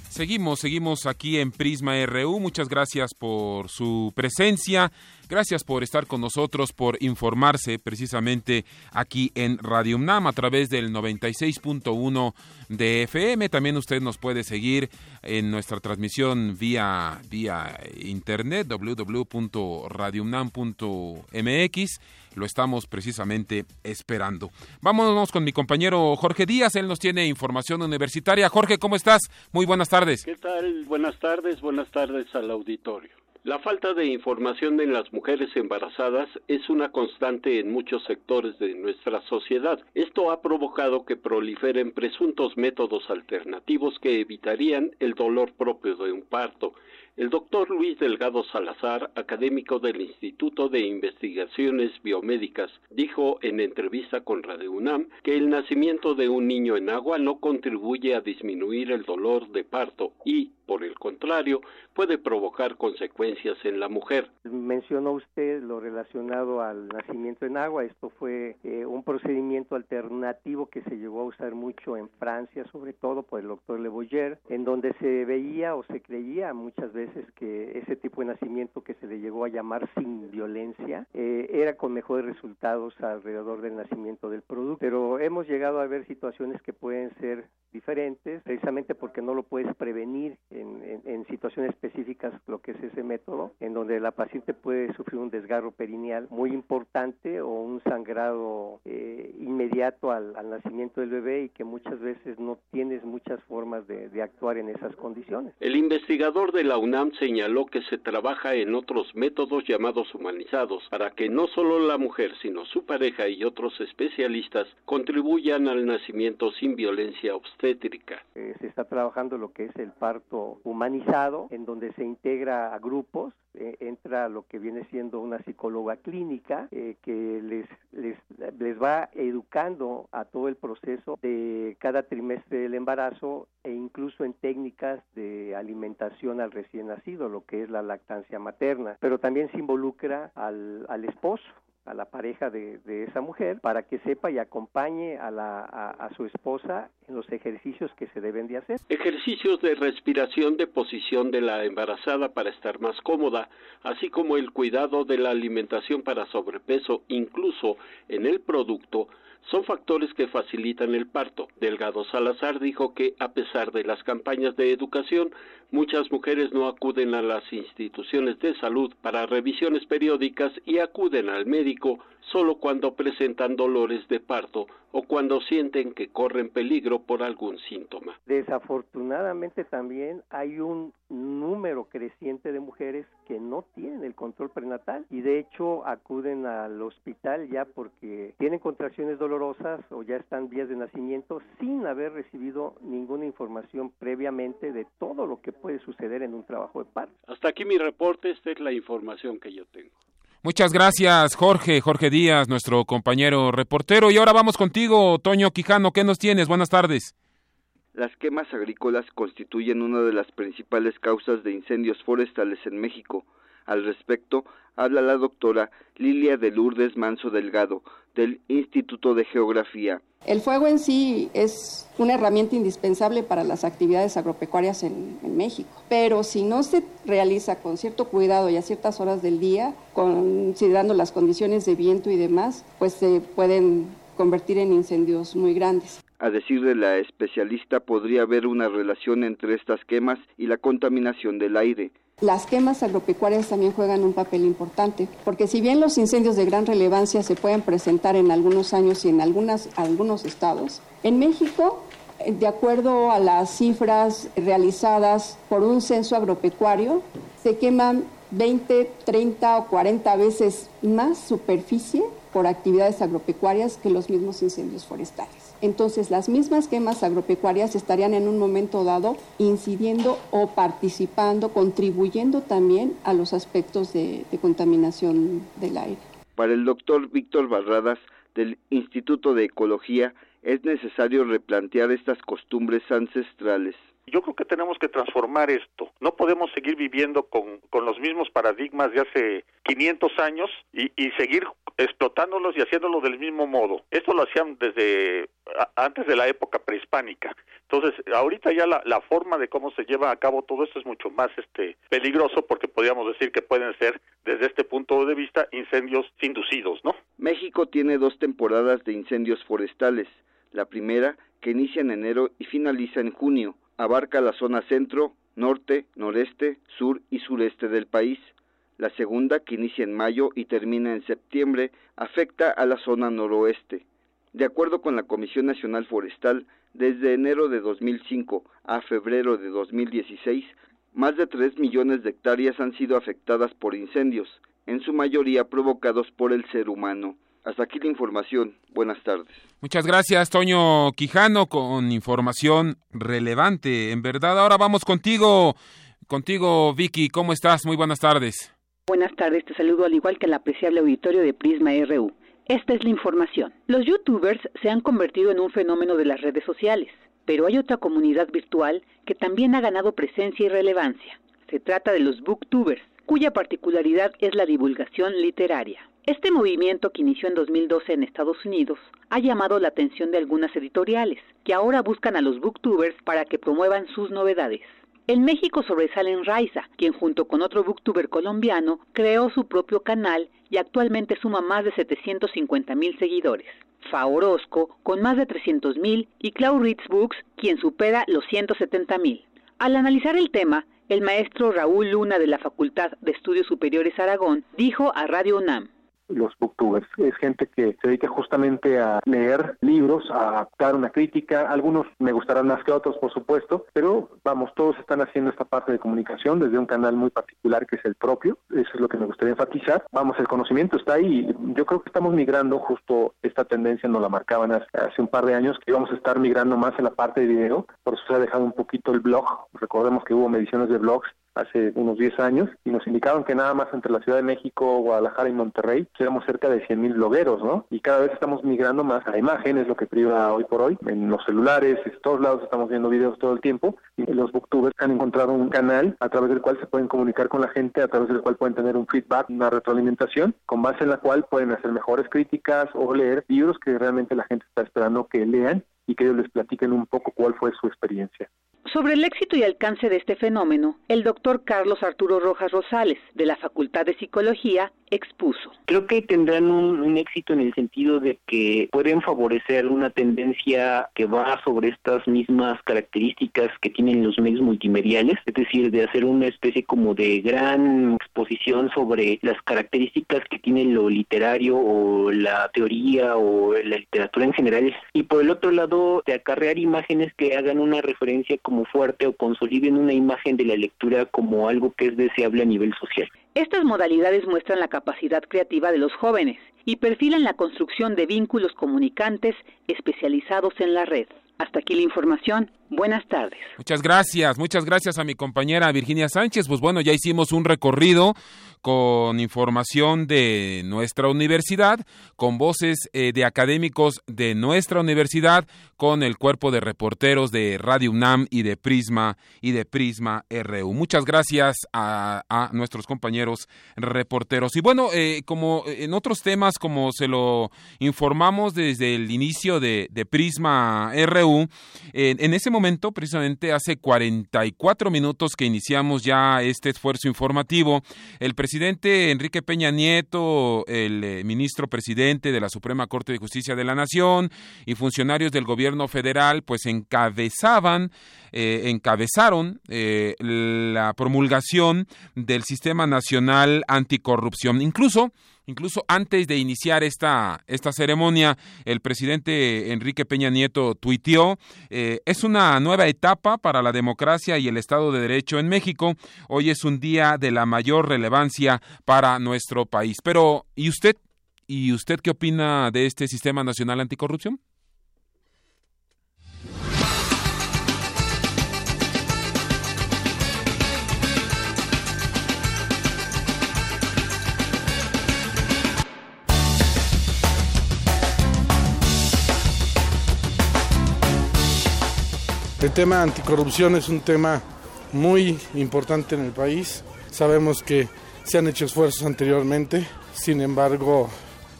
Seguimos, seguimos aquí en Prisma RU. Muchas gracias por su presencia. Gracias por estar con nosotros, por informarse precisamente aquí en Radio UNAM a través del 96.1 de FM. También usted nos puede seguir en nuestra transmisión vía, vía internet www.radiounam.mx. Lo estamos precisamente esperando. Vámonos con mi compañero Jorge Díaz. Él nos tiene información universitaria. Jorge, ¿cómo estás? Muy buenas tardes. ¿Qué tal? Buenas tardes. Buenas tardes al auditorio. La falta de información en las mujeres embarazadas es una constante en muchos sectores de nuestra sociedad. Esto ha provocado que proliferen presuntos métodos alternativos que evitarían el dolor propio de un parto. El doctor Luis Delgado Salazar, académico del Instituto de Investigaciones Biomédicas, dijo en entrevista con Radio UNAM que el nacimiento de un niño en agua no contribuye a disminuir el dolor de parto y, por el contrario, puede provocar consecuencias en la mujer. Mencionó usted lo relacionado al nacimiento en agua. Esto fue eh, un procedimiento alternativo que se llegó a usar mucho en Francia, sobre todo por el doctor Le Boyer, en donde se veía o se creía muchas veces que ese tipo de nacimiento que se le llegó a llamar sin violencia eh, era con mejores resultados alrededor del nacimiento del producto. Pero hemos llegado a ver situaciones que pueden ser diferentes, precisamente porque no lo puedes prevenir en, en, situaciones específicas lo que es ese método, en donde la paciente puede sufrir un desgarro perineal muy importante o un sangrado eh, inmediato al, al, nacimiento del bebé y que muchas veces no tienes muchas formas de, de actuar en esas condiciones. El investigador de la UNAM señaló que se trabaja en otros métodos llamados humanizados para que no solo la mujer, sino su pareja y otros especialistas contribuyan al nacimiento sin violencia obstétrica. Eh, se está trabajando lo que es el parto humanizado, en donde se integra a grupos eh, entra lo que viene siendo una psicóloga clínica eh, que les, les, les va a todo el proceso de cada trimestre del embarazo e incluso en técnicas de alimentación al recién nacido, lo que es la lactancia materna, pero también se involucra al, al esposo a la pareja de, esa mujer para que sepa y acompañe a, la, a, su esposa en los ejercicios que se deben de hacer. Ejercicios de respiración de posición de la embarazada para estar más cómoda, así como el cuidado de la alimentación para sobrepeso, incluso en el producto, son factores que facilitan el parto. Delgado Salazar dijo que, a pesar de las campañas de educación, muchas mujeres no acuden a las instituciones de salud para revisiones periódicas y acuden al médico solo cuando presentan dolores de parto o cuando sienten que corren peligro por algún síntoma. Desafortunadamente también hay un número creciente de mujeres que no tienen el control prenatal y de hecho acuden al hospital ya porque tienen contracciones dolorosas o ya están vías de nacimiento sin haber recibido ninguna información previamente de todo lo que puede suceder en un trabajo de parto. Hasta aquí mi reporte, esta es la información que yo tengo. Muchas gracias, Jorge, Jorge Díaz, nuestro compañero reportero. Y ahora vamos contigo, Toño Quijano. ¿Qué nos tienes? Buenas tardes. Las quemas agrícolas constituyen una de las principales causas de incendios forestales en México. Al respecto, habla la doctora Lilia de Lourdes Manso Delgado, del Instituto de Geografía. El fuego en sí es una herramienta indispensable para las actividades agropecuarias en, en, México, pero si no se realiza con cierto cuidado y a ciertas horas del día, considerando las condiciones de viento y demás, pues se pueden convertir en incendios muy grandes. A decir de la especialista, podría haber una relación entre estas quemas y la contaminación del aire. Las quemas agropecuarias también juegan un papel importante, porque si bien los incendios de gran relevancia se pueden presentar en algunos años y en algunas, algunos estados, en México, de acuerdo a las cifras realizadas por un censo agropecuario, se queman 20, 30 o 40 veces más superficie por actividades agropecuarias que los mismos incendios forestales. Entonces, las mismas quemas agropecuarias estarían en un momento dado incidiendo o participando, contribuyendo también a los aspectos de, de contaminación del aire. Para el doctor Víctor Barradas del Instituto de Ecología, es necesario replantear estas costumbres ancestrales. Yo creo que tenemos que transformar esto. No podemos seguir viviendo con, con los mismos paradigmas de hace 500 años y, y, seguir explotándolos y haciéndolo del mismo modo. Esto lo hacían desde antes de la época prehispánica. Entonces, ahorita ya la, la, forma de cómo se lleva a cabo todo esto es mucho más este peligroso porque podríamos decir que pueden ser desde este punto de vista incendios inducidos, ¿no? México tiene dos temporadas de incendios forestales. La primera, que inicia en enero y finaliza en junio, abarca la zona centro, norte, noreste, sur y sureste del país. La segunda, que inicia en mayo y termina en septiembre, afecta a la zona noroeste. De acuerdo con la Comisión Nacional Forestal, desde enero de 2005 a febrero de 2016, más de 3 millones de hectáreas han sido afectadas por incendios, en su mayoría provocados por el ser humano. Hasta aquí la información. Buenas tardes. Muchas gracias, Toño Quijano, con información relevante. En verdad, ahora vamos contigo, contigo, Vicky. ¿Cómo estás? Muy buenas tardes. Buenas tardes, te saludo al igual que el apreciable auditorio de Prisma RU. Esta es la información. Los youtubers se han convertido en un fenómeno de las redes sociales, pero hay otra comunidad virtual que también ha ganado presencia y relevancia. Se trata de los booktubers, cuya particularidad es la divulgación literaria. Este movimiento que inició en 2012 en Estados Unidos ha llamado la atención de algunas editoriales, que ahora buscan a los booktubers para que promuevan sus novedades. En México sobresalen Raiza, quien junto con otro booktuber colombiano creó su propio canal y actualmente suma más de 750 mil seguidores. Fa Orozco, con más de 300 mil, y Clau Ritz Books, quien supera los 170 mil. Al analizar el tema, el maestro Raúl Luna de la Facultad de Estudios Superiores Aragón dijo a Radio UNAM los booktubers. Es gente que se dedica justamente a leer libros, a adaptar una crítica. Algunos me gustarán más que otros, por supuesto, pero vamos, todos están haciendo esta parte de comunicación desde un canal muy particular que es el propio. Eso es lo que me gustaría enfatizar. Vamos, el conocimiento está ahí. Yo creo que estamos migrando justo esta tendencia, nos la marcaban hace un par de años, que íbamos a estar migrando más en la parte de video. Por eso se ha dejado un poquito el blog. Recordemos que hubo mediciones de blogs hace unos 10 años y nos indicaban que nada más entre la Ciudad de México, Guadalajara y Monterrey éramos cerca de 100.000 blogueros, ¿no? Y cada vez estamos migrando más a imágenes, lo que priva hoy por hoy, en los celulares, en todos lados estamos viendo videos todo el tiempo y los booktubers han encontrado un canal a través del cual se pueden comunicar con la gente, a través del cual pueden tener un feedback, una retroalimentación, con base en la cual pueden hacer mejores críticas o leer libros que realmente la gente está esperando que lean y que ellos les platiquen un poco cuál fue su experiencia. Sobre el éxito y alcance de este fenómeno, el doctor Carlos Arturo Rojas Rosales, de la Facultad de Psicología, expuso. Creo que tendrán un, éxito en el sentido de que pueden favorecer una tendencia que va sobre estas mismas características que tienen los medios multimediales, es decir, de hacer una especie como de gran exposición sobre las características que tiene lo literario o la teoría o la literatura en general, y por el otro lado, de acarrear imágenes que hagan una referencia fuerte o consoliden una imagen de la lectura como algo que es deseable a nivel social. Estas modalidades muestran la capacidad creativa de los jóvenes y perfilan la construcción de vínculos comunicantes especializados en la red. Hasta aquí la información. Buenas tardes. Muchas gracias, muchas gracias a mi compañera Virginia Sánchez. Pues bueno, ya hicimos un recorrido con información de nuestra universidad, con voces eh, de académicos de nuestra universidad, con el cuerpo de reporteros de Radio UNAM y de Prisma y de Prisma RU. Muchas gracias a, nuestros compañeros reporteros. Y bueno, eh, como en otros temas, como se lo informamos desde el inicio de, Prisma RU, en ese momento, precisamente hace 44 minutos que iniciamos ya este esfuerzo informativo, el presidente presidente Enrique Peña Nieto, el eh, ministro presidente de la Suprema Corte de Justicia de la Nación y funcionarios del gobierno federal, pues encabezaban, eh, encabezaron eh, la promulgación del Sistema Nacional Anticorrupción. Incluso Incluso antes de iniciar esta, esta ceremonia, el presidente Enrique Peña Nieto tuiteó, eh, es una nueva etapa para la democracia y el Estado de Derecho en México. Hoy es un día de la mayor relevancia para nuestro país. Pero, ¿y usted? ¿Y usted qué opina de este Sistema Nacional Anticorrupción? El tema anticorrupción es un tema muy importante en el país. Sabemos que se han hecho esfuerzos anteriormente, sin embargo,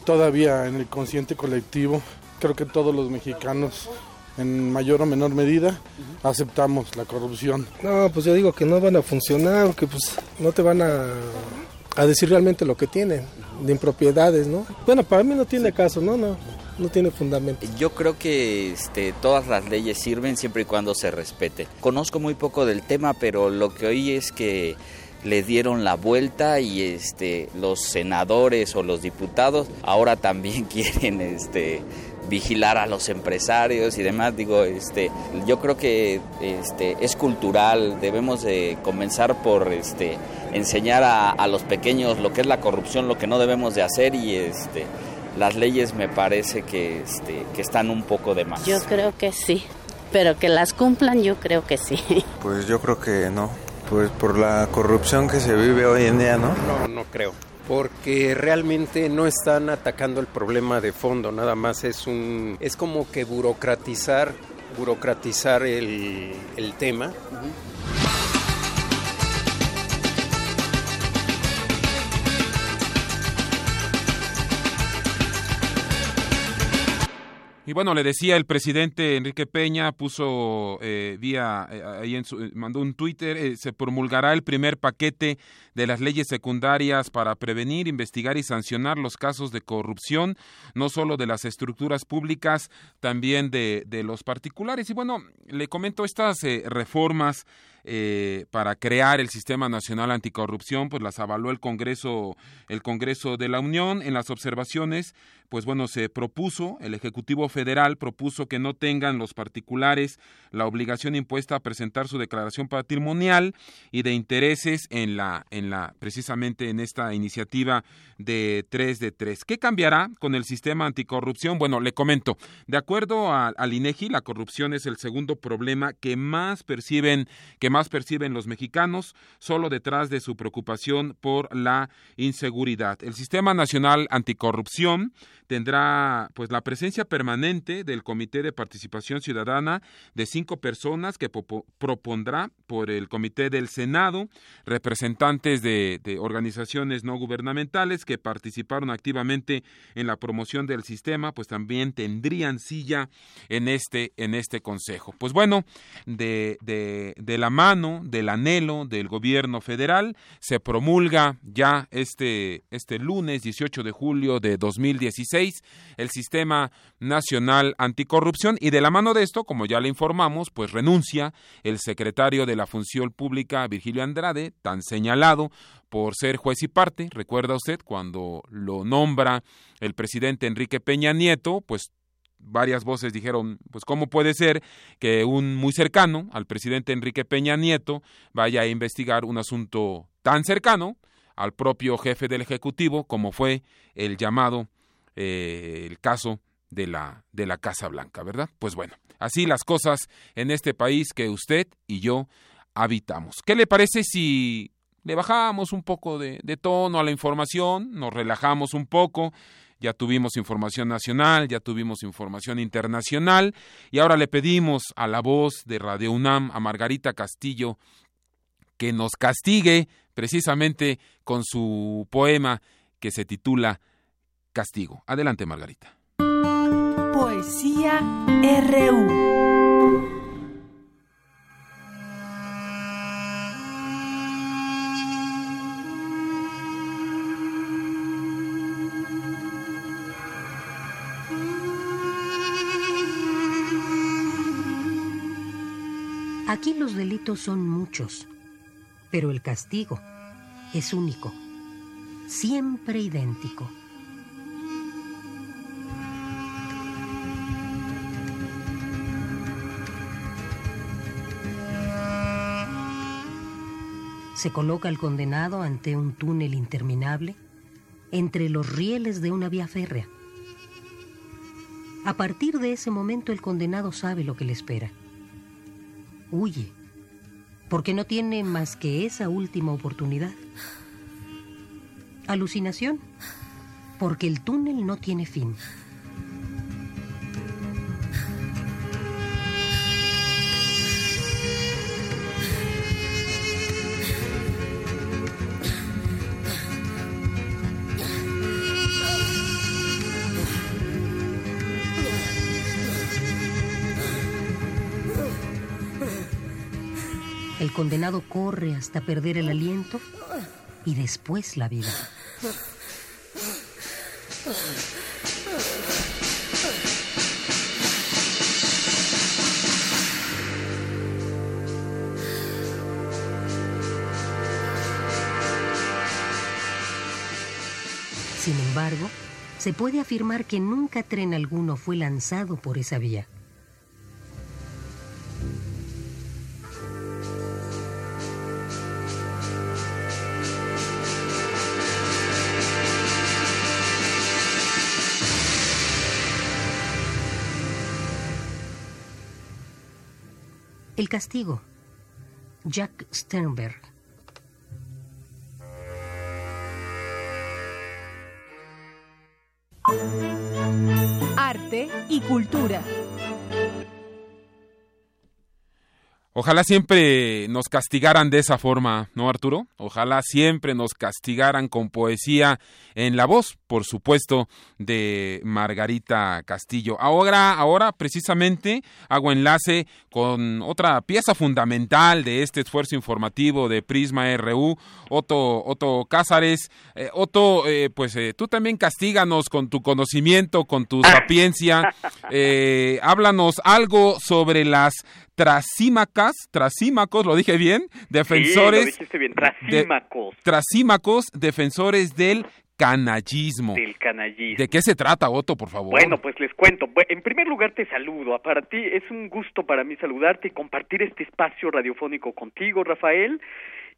todavía en el consciente colectivo, creo que todos los mexicanos en mayor o menor medida aceptamos la corrupción. No, pues yo digo que no van a funcionar, que pues no te van a, a decir realmente lo que tienen de impropiedades, ¿no? Bueno, para mí no tiene caso, no, no no tiene fundamento. Yo creo que este, todas las leyes sirven siempre y cuando se respete. Conozco muy poco del tema, pero lo que oí es que le dieron la vuelta y este los senadores o los diputados ahora también [LAUGHS] quieren este vigilar a los empresarios y demás digo yo creo que es cultural debemos de comenzar por enseñar a, a los pequeños lo que es la corrupción lo que no debemos de hacer y este las leyes me parece que, este, que están un poco de más. Yo creo que sí, pero que las cumplan yo creo que sí. [LAUGHS] Pues yo creo que no, pues por la corrupción que se vive hoy en día, ¿no? No, no creo porque realmente no están atacando el problema de fondo, nada más es un es como que burocratizar burocratizar el, el tema. Y Y bueno, le decía el presidente Enrique Peña, puso eh, vía, eh, ahí en su, eh, mandó un Twitter, se promulgará el primer paquete de las leyes secundarias para prevenir, investigar y sancionar los casos de corrupción, no solo de las estructuras públicas, también de, de los particulares. Y bueno, le comento estas reformas eh, para crear el Sistema Nacional Anticorrupción, pues las avaló el Congreso, el Congreso de la Unión. En las observaciones, pues bueno, se propuso, el Ejecutivo Federal propuso que no tengan los particulares la obligación impuesta a presentar su declaración patrimonial y de intereses en la, en la, precisamente en esta iniciativa de 3 de 3. ¿Qué cambiará con el sistema anticorrupción? Bueno, le comento, de acuerdo al INEGI, la corrupción es el segundo problema que más perciben, que más perciben los mexicanos, solo detrás de su preocupación por la inseguridad. El Sistema Nacional Anticorrupción tendrá pues la presencia permanente del Comité de Participación Ciudadana de cinco personas que propondrá por el Comité del Senado, representantes de, organizaciones no gubernamentales que participaron activamente en la promoción del sistema, pues también tendrían silla en este, en este consejo. Pues bueno, de, de, la del anhelo del gobierno federal, se promulga ya este, este lunes 18 de julio de 2016 el Sistema Nacional Anticorrupción y de la mano de esto, como ya le informamos, pues renuncia el secretario de la Función Pública, Virgilio Andrade, tan señalado por ser juez y parte. Recuerda usted cuando lo nombra el presidente Enrique Peña Nieto, pues varias voces dijeron, pues cómo puede ser que un muy cercano al presidente Enrique Peña Nieto vaya a investigar un asunto tan cercano al propio jefe del Ejecutivo como fue el llamado eh, el caso de la, de la Casa Blanca, ¿verdad? Pues bueno, así las cosas en este país que usted y yo habitamos. ¿Qué le parece si le bajamos un poco de, de tono a la información, nos relajamos un poco? Ya tuvimos información nacional, ya tuvimos información internacional y ahora le pedimos a la voz de Radio UNAM, a Margarita Castillo, que nos castigue precisamente con su poema que se titula castigo. Adelante, Margarita. Poesía RU. Aquí los delitos son muchos, pero el castigo es único, siempre idéntico. Se coloca al condenado ante un túnel interminable entre los rieles de una vía férrea. A partir de ese momento el condenado sabe lo que le espera. Huye, porque no tiene más que esa última oportunidad. Alucinación, porque el túnel no tiene fin. Condenado corre hasta perder el aliento y después la vida. Sin embargo, se puede afirmar que nunca tren alguno fue lanzado por esa vía. Castigo. Jack Sternberg. Arte y cultura. Ojalá siempre nos castigaran de esa forma, ¿no, Arturo? Ojalá siempre nos castigaran con poesía en la voz, por supuesto, de Margarita Castillo. Ahora, ahora precisamente hago enlace con otra pieza fundamental de este esfuerzo informativo de Prisma RU, Otto, Otto Cázares. Eh, Otto, eh, pues eh, tú también castíganos con tu conocimiento, con tu sapiencia. [LAUGHS] háblanos algo sobre las trasímacas, trasímacos, lo dije bien, defensores. Sí, bien, trasímacos. trasímacos, defensores del canallismo. Del canallismo. ¿De qué se trata, Otto, por favor? Bueno, pues les cuento. En primer lugar, te saludo. Para ti es un gusto para mí saludarte y compartir este espacio radiofónico contigo, Rafael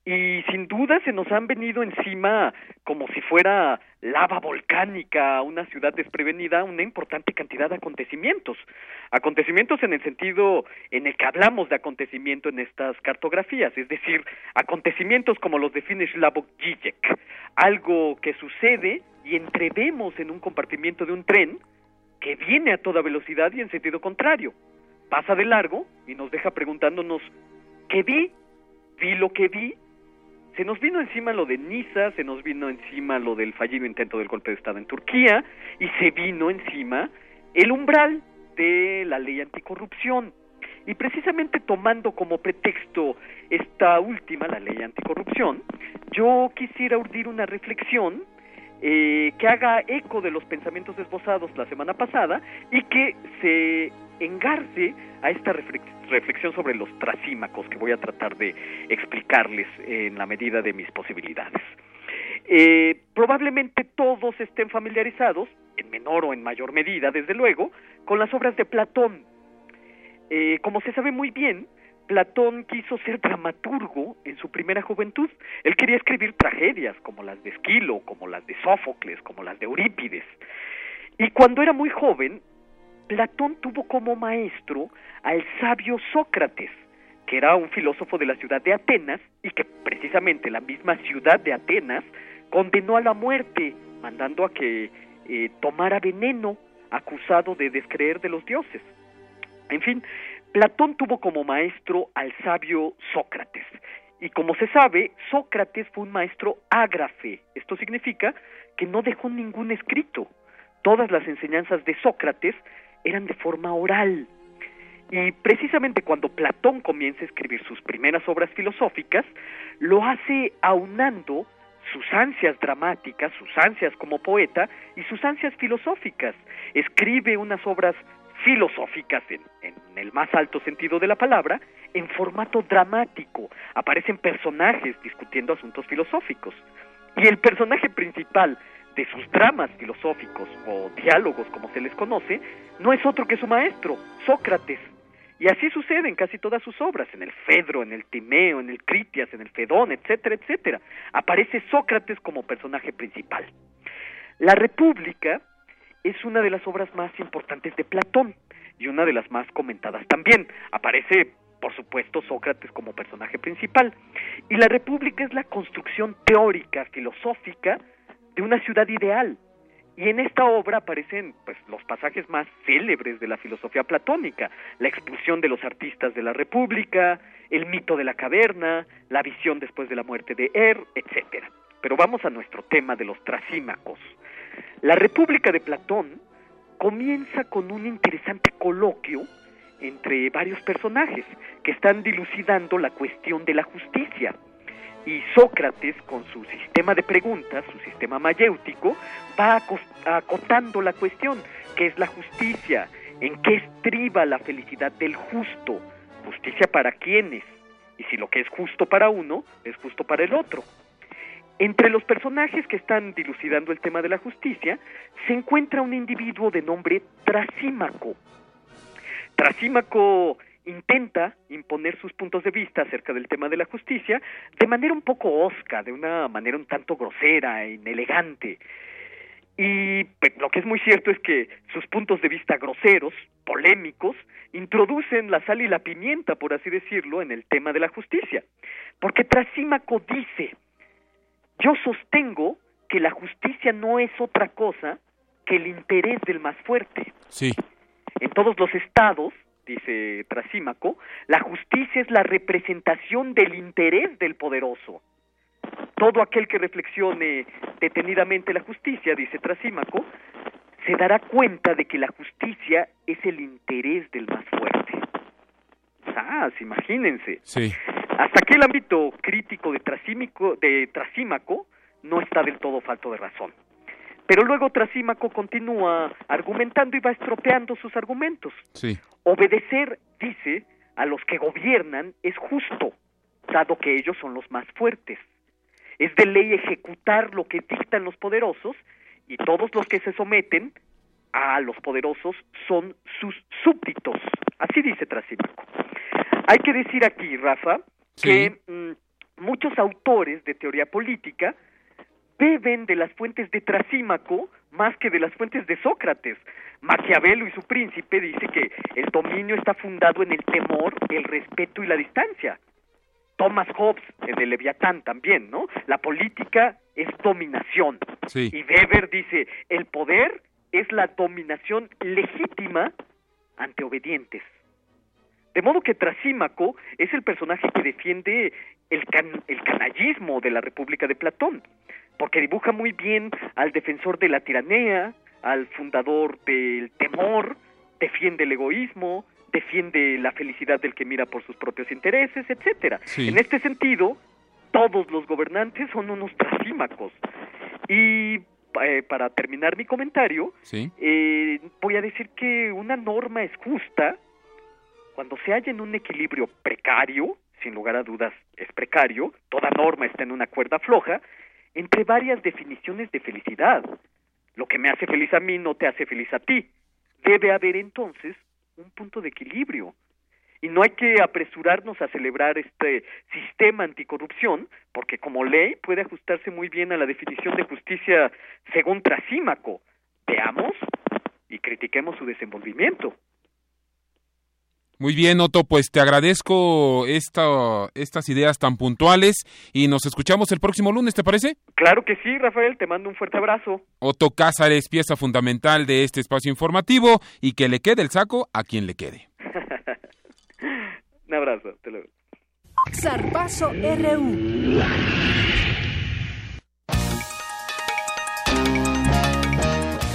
y sin duda se nos han venido encima como si fuera lava volcánica, una ciudad desprevenida, una importante cantidad de acontecimientos. Acontecimientos en el sentido en el que hablamos de acontecimiento en estas cartografías, es decir, acontecimientos como los define Slavoj Žižek, algo que sucede y entrevemos en un compartimiento de un tren que viene a toda velocidad y en sentido contrario. Pasa de largo y nos deja preguntándonos, ¿qué vi? ¿Vi lo que vi? Se nos vino encima lo de Niza, se nos vino encima lo del fallido intento del golpe de Estado en Turquía y se vino encima el umbral de la ley anticorrupción. Y precisamente tomando como pretexto esta última, la ley anticorrupción, yo quisiera urdir una reflexión eh, que haga eco de los pensamientos esbozados la semana pasada y que se engarce a esta reflexión sobre los trasímacos que voy a tratar de explicarles en la medida de mis posibilidades. Eh, probablemente todos estén familiarizados, en menor o en mayor medida, desde luego, con las obras de Platón. Eh, como se sabe muy bien, Platón quiso ser dramaturgo en su primera juventud. Él quería escribir tragedias como las de Esquilo, como las de Sófocles, como las de Eurípides. Y cuando era muy joven, Platón tuvo como maestro al sabio Sócrates, que era un filósofo de la ciudad de Atenas y que precisamente la misma ciudad de Atenas condenó a la muerte, mandando a que eh, tomara veneno acusado de descreer de los dioses. En fin, Platón tuvo como maestro al sabio Sócrates. Y como se sabe, Sócrates fue un maestro ágrafe. Esto significa que no dejó ningún escrito. Todas las enseñanzas de Sócrates eran de forma oral. Y precisamente cuando Platón comienza a escribir sus primeras obras filosóficas, lo hace aunando sus ansias dramáticas, sus ansias como poeta y sus ansias filosóficas. Escribe unas obras filosóficas en, el más alto sentido de la palabra, en formato dramático. Aparecen personajes discutiendo asuntos filosóficos. Y el personaje principal de sus dramas filosóficos o diálogos, como se les conoce, no es otro que su maestro, Sócrates. Y así sucede en casi todas sus obras, en el Fedro, en el Timeo, en el Critias, en el Fedón, etcétera, etcétera. Aparece Sócrates como personaje principal. La República es una de las obras más importantes de Platón y una de las más comentadas también. Aparece, por supuesto, Sócrates como personaje principal. Y la República es la construcción teórica, filosófica, de una ciudad ideal. Y en esta obra aparecen pues, los pasajes más célebres de la filosofía platónica, la expulsión de los artistas de la República, el mito de la caverna, la visión después de la muerte de Er, etc. Pero vamos a nuestro tema de los trasímacos. La República de Platón comienza con un interesante coloquio entre varios personajes que están dilucidando la cuestión de la justicia y Sócrates, con su sistema de preguntas, su sistema mayéutico, va acotando la cuestión, ¿qué es la justicia? ¿En qué estriba la felicidad del justo? ¿Justicia para quiénes? Y si lo que es justo para uno, es justo para el otro. Entre los personajes que están dilucidando el tema de la justicia, se encuentra un individuo de nombre Trasímaco. Trasímaco intenta imponer sus puntos de vista acerca del tema de la justicia de manera un poco osca, de una manera un tanto grosera inelegante. Y pues, lo que es muy cierto es que sus puntos de vista groseros, polémicos, introducen la sal y la pimienta, por así decirlo, en el tema de la justicia. Porque Trasímaco dice, yo sostengo que la justicia no es otra cosa que el interés del más fuerte. Sí. En todos los estados, dice Trasímaco, la justicia es la representación del interés del poderoso. Todo aquel que reflexione detenidamente la justicia, dice Trasímaco, se dará cuenta de que la justicia es el interés del más fuerte. Ah, imagínense. Sí. Hasta aquí el ámbito crítico de Trasímaco, de Trasímaco no está del todo falto de razón. Pero luego Trasímaco continúa argumentando y va estropeando sus argumentos. Sí. Obedecer, dice, a los que gobiernan es justo, dado que ellos son los más fuertes. Es de ley ejecutar lo que dictan los poderosos y todos los que se someten a los poderosos son sus súbditos. Así dice Trasímaco. Hay que decir aquí, Rafa, que mm, muchos autores de teoría política beben de las fuentes de Trasímaco más que de las fuentes de Sócrates. Maquiavelo y su príncipe dice que el dominio está fundado en el temor, el respeto y la distancia. Thomas Hobbes, el de Leviatán también, ¿no? La política es dominación. Sí. Y Weber dice, el poder es la dominación legítima ante obedientes. De modo que Trasímaco es el personaje que defiende el, can- el canallismo de la República de Platón, porque dibuja muy bien al defensor de la tiranía, al fundador del temor, defiende el egoísmo, defiende la felicidad del que mira por sus propios intereses, etcétera. Sí. En este sentido, todos los gobernantes son unos trasímacos. Y eh, para terminar mi comentario, Sí. eh, voy a decir que una norma es justa cuando se halla en un equilibrio precario, sin lugar a dudas es precario, toda norma está en una cuerda floja, entre varias definiciones de felicidad. Lo que me hace feliz a mí no te hace feliz a ti. Debe haber entonces un punto de equilibrio. Y no hay que apresurarnos a celebrar este sistema anticorrupción, porque como ley puede ajustarse muy bien a la definición de justicia según Trasímaco. Veamos y critiquemos su desenvolvimiento. Muy bien, Otto, pues te agradezco esta, estas ideas tan puntuales y nos escuchamos el próximo lunes, ¿te parece? Claro que sí, Rafael, te mando un fuerte abrazo. Otto Cázares, pieza fundamental de este espacio informativo y que le quede el saco a quien le quede. [LAUGHS] un abrazo, te lo Zarpazo RU.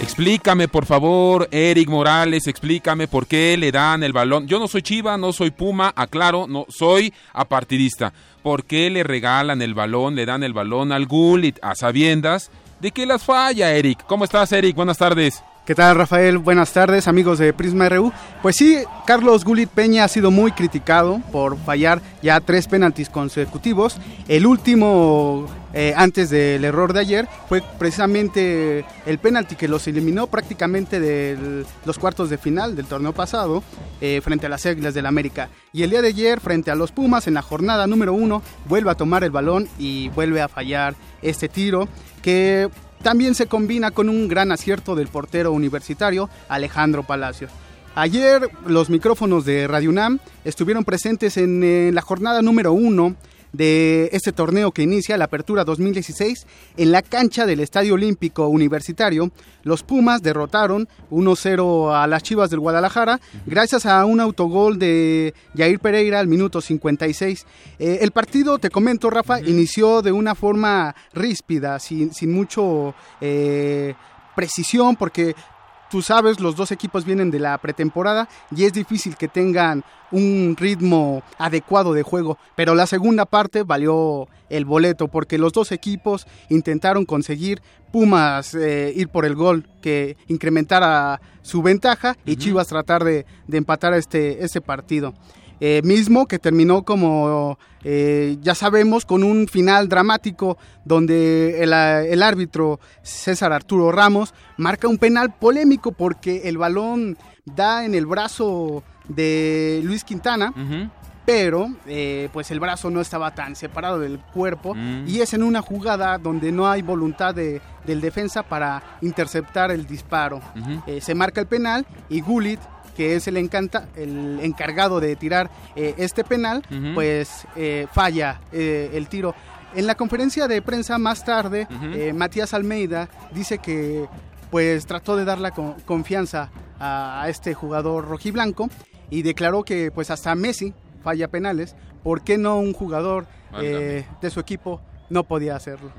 Explícame, por favor, Eric Morales, explícame por qué le dan el balón. Yo no soy Chiva, no soy Puma, aclaro, no soy apartidista. ¿Por qué le regalan el balón, le dan el balón al Gullit a sabiendas de que las falla, Eric? ¿Cómo estás, Eric? Buenas tardes. ¿Qué tal, Rafael? Buenas tardes, amigos de Prisma RU. Pues sí, Carlos Gulit Peña ha sido muy criticado por fallar ya tres penaltis consecutivos. El último, eh, antes del error de ayer, fue precisamente el penalti que los eliminó prácticamente de los cuartos de final del torneo pasado eh, frente a las Águilas del América. Y el día de ayer, frente a los Pumas, en la jornada número uno, vuelve a tomar el balón y vuelve a fallar este tiro que también se combina con un gran acierto del portero universitario Alejandro Palacios. Ayer los micrófonos de Radio UNAM estuvieron presentes en, eh, la jornada número uno de este torneo que inicia la Apertura 2016 en la cancha del Estadio Olímpico Universitario. Los Pumas derrotaron 1-0 a las Chivas del Guadalajara gracias a un autogol de Jair Pereira al minuto 56. Eh, el partido, te comento Rafa, inició de una forma ríspida, sin, sin mucho eh, precisión porque tú sabes, los dos equipos vienen de la pretemporada y es difícil que tengan un ritmo adecuado de juego, pero la segunda parte valió el boleto porque los dos equipos intentaron conseguir Pumas eh, ir por el gol que incrementara su ventaja y Chivas tratar de, de empatar este, este partido. Eh, mismo que terminó como eh, ya sabemos con un final dramático donde el, el, árbitro César Arturo Ramos marca un penal polémico porque el balón da en el brazo de Luis Quintana. Uh -huh. Pero eh, pues el brazo no estaba tan separado del cuerpo mm. y es en una jugada donde no hay voluntad de, del defensa para interceptar el disparo. Uh -huh. se marca el penal y Gullit que es el, encanta, el encargado de tirar eh, este penal, uh -huh. pues eh, falla eh, el tiro. En la conferencia de prensa más tarde, uh -huh. Matías Almeida dice que pues trató de dar la co confianza a, a, este jugador rojiblanco y declaró que pues hasta Messi falla penales, ¿por qué no un jugador de su equipo no podía hacerlo?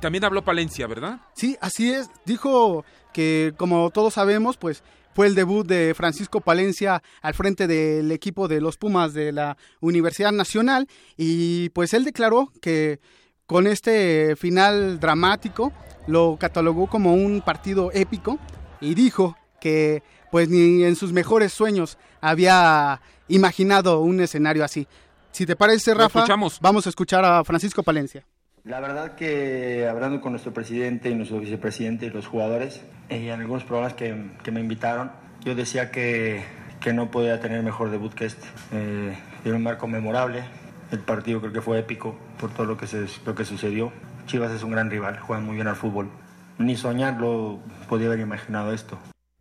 También habló Palencia, ¿verdad? Sí, así es. Dijo que, como todos sabemos, pues fue el debut de Francisco Palencia al frente del equipo de los Pumas de la Universidad Nacional y pues él declaró que con este final dramático lo catalogó como un partido épico y dijo que pues ni en sus mejores sueños había imaginado un escenario así. Si te parece, Rafa, vamos a escuchar a Francisco Palencia. La verdad que hablando con nuestro presidente y nuestro vicepresidente y los jugadores, y en algunos programas que, que me invitaron, yo decía que, que, no podía tener mejor debut que este. Eh, un marco memorable, el partido creo que fue épico por todo lo que, se, lo que sucedió. Chivas es un gran rival, juegan muy bien al fútbol. Ni soñarlo podía haber imaginado esto.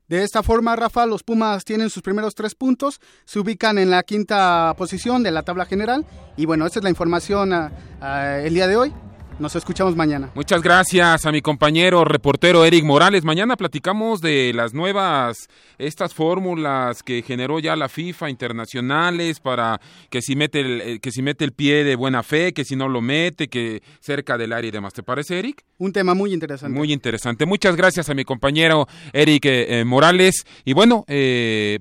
De esta forma, Rafa, los Pumas tienen sus primeros tres puntos, se ubican en la quinta posición de la tabla general y bueno, esta es la información ah, ah, el día de hoy. Nos escuchamos mañana. Muchas gracias a mi compañero reportero Eric Morales. Mañana platicamos de las nuevas, estas fórmulas que generó ya la FIFA internacionales para que si mete el, eh, que si mete el pie de buena fe, que si no lo mete, que cerca del área y demás. ¿Te parece, Eric? Un tema muy interesante. Muy interesante. Muchas gracias a mi compañero Eric eh, eh, Morales. Y bueno,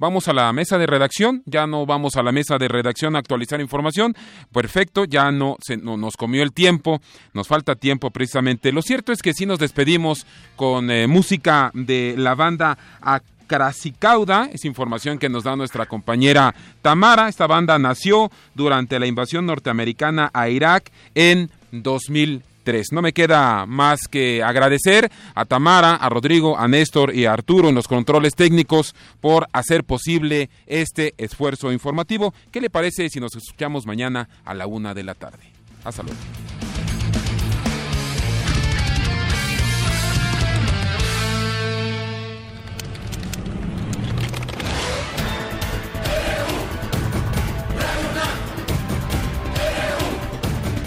vamos a la mesa de redacción. Ya no vamos a la mesa de redacción a actualizar información. Perfecto, ya no, se, no nos comió el tiempo falta tiempo precisamente. Lo cierto es que sí nos despedimos con eh, música de la banda Acrasicauda, es información que nos da nuestra compañera Tamara. Esta banda nació durante la invasión norteamericana a Irak en 2003. No me queda más que agradecer a Tamara, a Rodrigo, a Néstor y a Arturo en los controles técnicos por hacer posible este esfuerzo informativo. ¿Qué le parece si nos escuchamos mañana a la una de la tarde? Hasta luego.